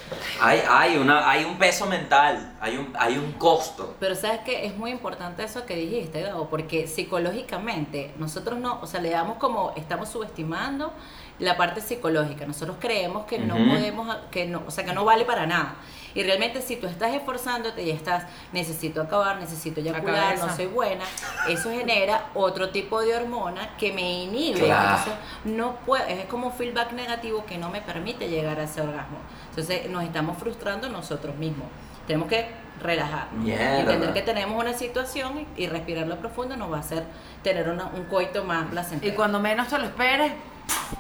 hay, hay, una, hay un peso mental, hay un, hay un costo. Pero sabes que es muy importante eso que dijiste, Gabo, porque psicológicamente nosotros no, o sea, le damos como, estamos subestimando la parte psicológica. Nosotros creemos que no podemos, que no, o sea, que no vale para nada. Y realmente si tú estás esforzándote y estás, necesito acabar, necesito eyacular, no soy buena, eso genera otro tipo de hormona que me inhibe. Claro. Entonces, no puedo, es como un feedback negativo que no me permite llegar a ese orgasmo. Entonces nos estamos frustrando nosotros mismos. Tenemos que relajar. Mierda. Entender que tenemos una situación y, y respirarlo profundo nos va a hacer tener una- un coito más Y placentero. cuando menos te lo esperes,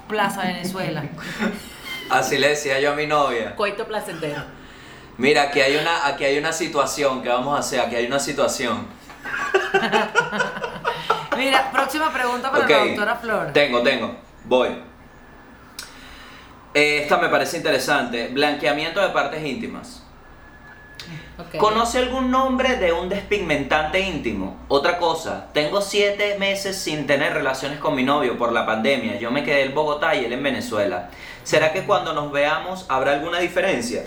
Plaza Venezuela. Así le decía yo a mi novia. Coito placentero. Mira, aquí hay una, aquí hay una situación que vamos a hacer, aquí hay una situación. Mira, próxima pregunta para la doctora Flor. Tengo, tengo. Voy. Eh, Esta me parece interesante. Blanqueamiento de partes íntimas. ¿Conoce algún nombre de un despigmentante íntimo? Otra cosa, tengo siete meses sin tener relaciones con mi novio por la pandemia. Yo me quedé en Bogotá y él en Venezuela. ¿Será que cuando nos veamos habrá alguna diferencia?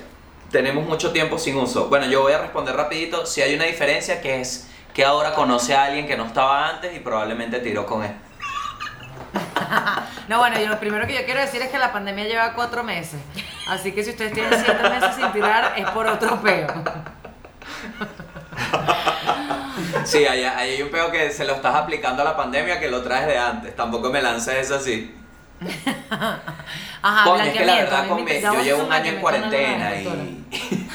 Tenemos mucho tiempo sin uso. Bueno, yo voy a responder rapidito. Si hay una diferencia que es que ahora conoce a alguien que no estaba antes y probablemente tiró con él. No, bueno, yo lo primero que yo quiero decir es que la pandemia lleva cuatro meses. Así que si ustedes tienen siete meses sin tirar, es por otro peo. Sí, ahí hay un peo que se lo estás aplicando a la pandemia que lo traes de antes. Tampoco me lances eso así. Ajá, Coño, es que la verdad, con me- yo llevo un año en cuarentena y...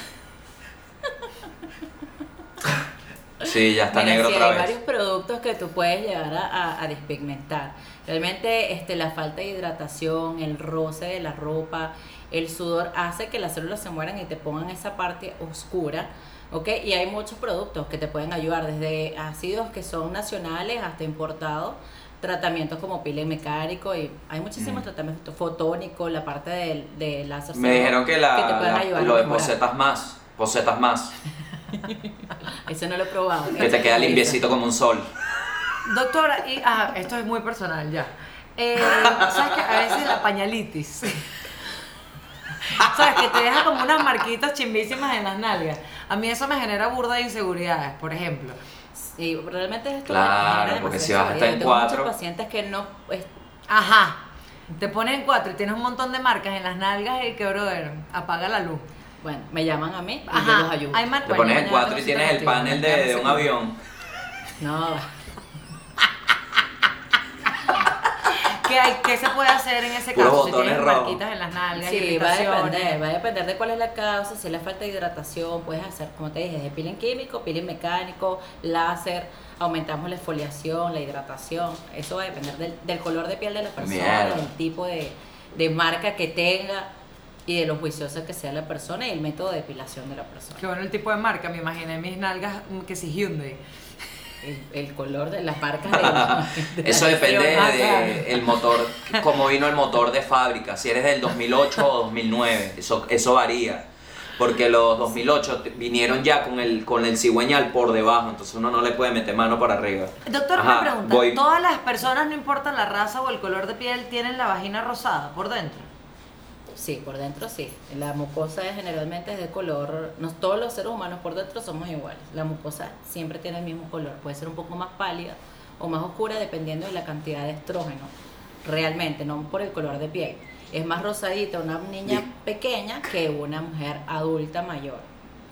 Sí, ya está Mira, negro sí, otra hay vez. varios productos que tú puedes llevar a, a- a despigmentar. Realmente este, la falta de hidratación, el roce de la ropa, el sudor hace que las células se mueran y te pongan esa parte oscura. ¿ok? Y hay muchos productos que te pueden ayudar, desde ácidos que son nacionales hasta importados, tratamientos como peeling mecánico y hay muchísimos Mm. tratamientos fotónicos, la parte del de láser Me dijeron que, la, te pueden la- ayudar a lo de posetas más, posetas más, Eso no lo he probado. que te queda limpiecito como un sol. Doctora, y ajá, esto es muy personal ya. Eh, ¿Sabes que A veces la pañalitis. ¿Sabes? Que te deja como unas marquitas chimbísimas en las nalgas. A mí eso me genera burda de inseguridades, por ejemplo. Sí, realmente esto Claro, porque si vas a estar inseguridad. en cuatro. muchos pacientes que no pues, Ajá. Te pones en cuatro y tienes un montón de marcas en las nalgas y que, brother, apaga la luz. bueno, me llaman a mí y yo Ajá. los ayudo. Hay Te pones en cuatro y tienes el panel de, de un avión. No, ¿Qué, hay, ¿Qué se puede hacer en ese caso? Si tienes marquitas en las nalgas, sí, va a depender, va a depender de cuál es la causa, si es la falta de hidratación, puedes hacer, como te dije, de peeling químico, peeling mecánico, láser, aumentamos la exfoliación, la hidratación, eso va a depender del, del color de piel de la persona, Mierda. del tipo de, de marca que tenga y de lo juiciosa que sea la persona y el método de depilación de la persona. Qué bueno el tipo de marca, me imaginé mis nalgas mm, que si Hyundai. El, el color de las marcas de, de Eso la depende claro. de el motor, cómo vino el motor de fábrica, si eres del 2008 o 2009, eso, eso varía. Porque los 2008 te- vinieron ya con el, con el cigüeñal por debajo, entonces uno no le puede meter mano para arriba. Doctor, Ajá, una pregunta. voy. ¿Todas las personas, no importa la raza o el color de piel, tienen la vagina rosada por dentro? Sí, por dentro sí. La mucosa es generalmente es de color, no, todos los seres humanos por dentro somos iguales. La mucosa siempre tiene el mismo color, puede ser un poco más pálida o más oscura dependiendo de la cantidad de estrógeno. Realmente, no por el color de piel. Es más rosadita una niña pequeña que una mujer adulta mayor,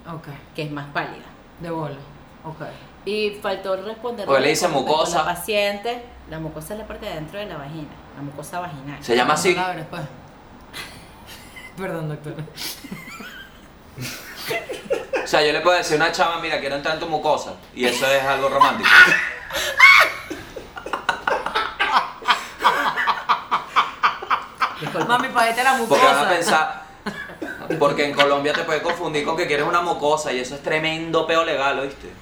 Ok, que es más pálida. de bola. Ok. Y faltó responder Porque le dice mucosa. La paciente, la mucosa es la parte de adentro de la vagina, la mucosa vaginal. Se llama así. La abres, pues. Perdón, doctor. O sea, yo le puedo decir a una chava, mira, quiero entrar en tu mucosa, y eso es algo romántico. Mami, pa' vete la Porque van a mucosa. pensar, porque en Colombia te puede confundir con que quieres una mucosa, y eso es tremendo peo legal, ¿oíste?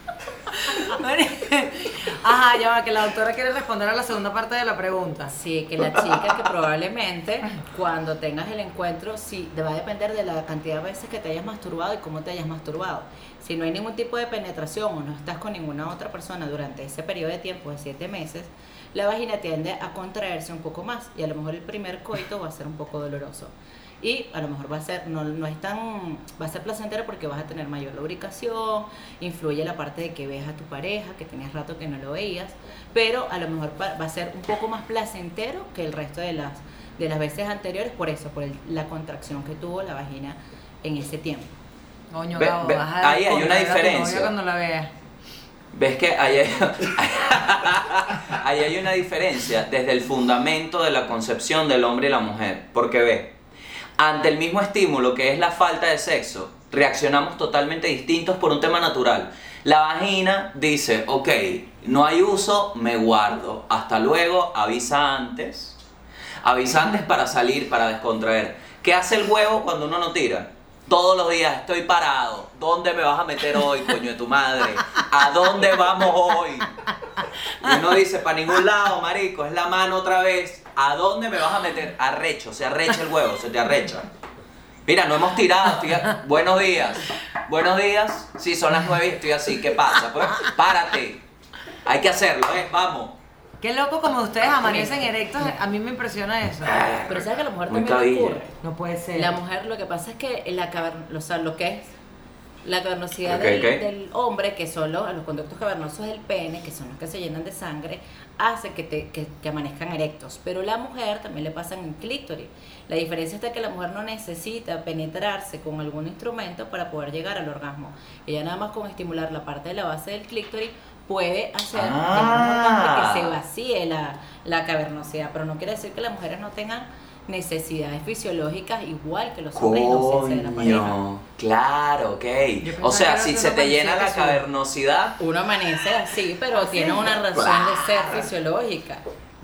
Ajá, ya va, que la doctora quiere responder a la segunda parte de la pregunta. Sí, que la chica que probablemente cuando tengas el encuentro, sí, te va a depender de la cantidad de veces que te hayas masturbado y cómo te hayas masturbado. Si no hay ningún tipo de penetración o no estás con ninguna otra persona durante ese periodo de tiempo de siete meses, la vagina tiende a contraerse un poco más y a lo mejor el primer coito va a ser un poco doloroso. Y a lo mejor va a ser, no, no es tan, va a ser placentero porque vas a tener mayor lubricación, influye la parte de que veas a tu pareja, que tenías rato que no lo veías, pero a lo mejor va va a ser un poco más placentero que el resto de las, de las veces anteriores, por eso, por el- la contracción que tuvo la vagina en ese tiempo. Coño, Ve- Gabo, ve- vas a ahí hay una diferencia. cuando la veas. ¿Ves que ahí hay, ahí hay una diferencia desde el fundamento de la concepción del hombre y la mujer? Porque ve, ante el mismo estímulo que es la falta de sexo, reaccionamos totalmente distintos por un tema natural. La vagina dice, ok, no hay uso, me guardo. Hasta luego, avisa antes. Avisa antes para salir, para descontraer. ¿Qué hace el huevo cuando uno no tira? Todos los días estoy parado. ¿Dónde me vas a meter hoy, coño de tu madre? ¿A dónde vamos hoy? Y uno dice, para ningún lado, marico, es la mano otra vez. ¿A dónde me vas a meter? Arrecho, se arrecha el huevo, se te arrecha. Mira, no hemos tirado, buenos días. Buenos días. Sí, son las nueve y estoy así. ¿Qué pasa? Pues párate. Hay que hacerlo, ¿eh? Vamos. Qué loco como ustedes amanecen erectos, a mí me impresiona eso. Pero sabes que a la mujer Muy también le cabilla. ocurre. No puede ser. La mujer, lo que pasa es que la caver- o sea, lo que es la cavernosidad Ok, del, ok. del hombre, que son los, los conductos cavernosos del pene, que son los que se llenan de sangre, hace que, te, que, que amanezcan erectos. Pero la mujer también le pasa en el clítoris. La diferencia está que la mujer no necesita penetrarse con algún instrumento para poder llegar al orgasmo. Ella nada más con estimular la parte de la base del clítoris puede hacer Ah. que se vacíe la, la cavernosidad. Pero no quiere decir que las mujeres no tengan necesidades fisiológicas igual que los hombres y la ausencia de la pareja. Coño, claro, ok. O sea, si se te llena la cavernosidad, Uno amanece así, pero tiene una razón de ser fisiológica.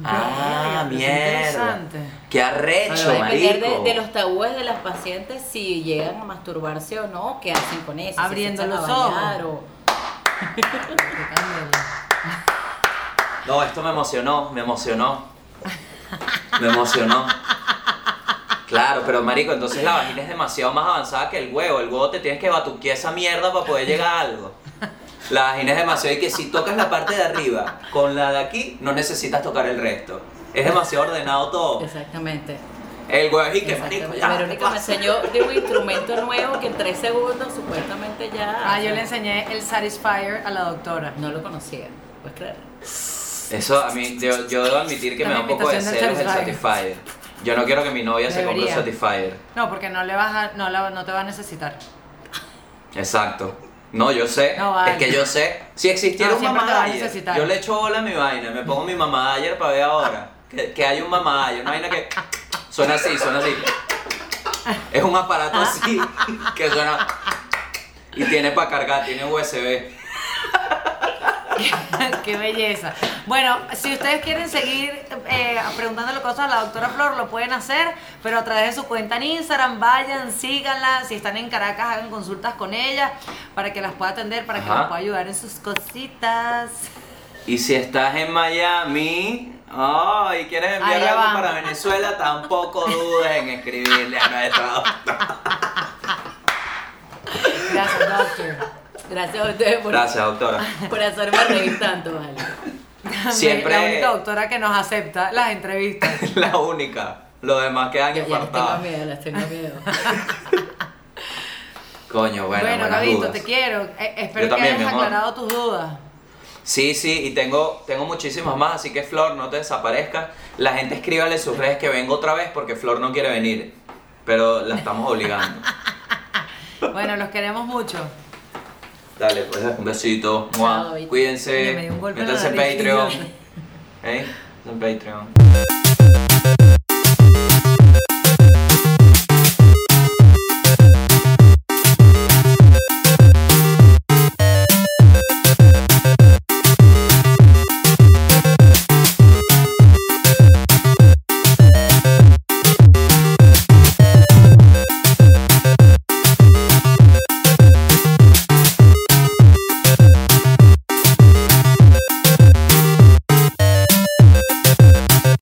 ah, mierda. interesante. Qué arrecho, va a depender de, de los tabúes de las pacientes si llegan a masturbarse o no, qué hacen con eso. si se Abriendo echan a los ojos. o-. No, esto me emocionó, me emocionó. Me emocionó. Claro, pero marico, entonces la vagina es demasiado más avanzada que el huevo. El huevo te tienes que batuquear esa mierda para poder llegar a algo. La vagina es demasiado y que si tocas la parte de arriba con la de aquí, no necesitas tocar el resto. Es demasiado ordenado todo. Exactamente. El huevo y que marico, ya. ¿qué Verónica me enseñó de un instrumento nuevo que en tres segundos supuestamente ya. Ah, yo le enseñé el Satisfyer a la doctora. No lo conocía, puedes creer. Eso a mí, yo, yo debo admitir que La me da un poco de celos el. Satisfyer. Yo no quiero que mi novia se compre un Debería. Satisfyer. No, porque no le vas a, no, la- no te va a necesitar. Exacto. No, yo sé. No vale. Es que yo sé. Si existiera No, un siempre te va a mamadayer, necesitar. yo le echo bola a mi vaina, me pongo mi mamadayer para ver ahora. Que, que hay un mamadayer, una vaina que suena así, suena así. Es un aparato así que suena. Y tiene para cargar, tiene USB. Qué belleza. Bueno, si ustedes quieren seguir eh, preguntándole cosas a la doctora Flor, lo pueden hacer, pero a través de su cuenta en Instagram, vayan, síganla. Si están en Caracas, hagan consultas con ella para que las pueda atender, para que las pueda ayudar en sus cositas. Y si estás en Miami, oh, y quieres enviar Allá algo vamos. para Venezuela, tampoco dudes en escribirle a nuestra doctora. Gracias, doctor. Gracias a ustedes por, Gracias, doctora. por hacerme reír tanto, vale. Siempre- La única doctora que nos acepta las entrevistas. La única. Los demás quedan Ya, ya les tengo infartados. miedo, les tengo miedo. Coño, bueno, Bueno, buenas Gabito, dudas. te quiero. Eh, espero Yo también, que hayas mi amor. aclarado tus dudas. Sí, sí, y tengo, tengo muchísimas más, así que Flor, no te desaparezcas. La gente escríbale sus redes que vengo otra vez porque Flor no quiere venir, pero la estamos obligando. Bueno, los queremos mucho. Dale, pues un besito. Chao. Cuídense. Me dio un golpe en Métanse Patreon. ¿Eh? En Patreon.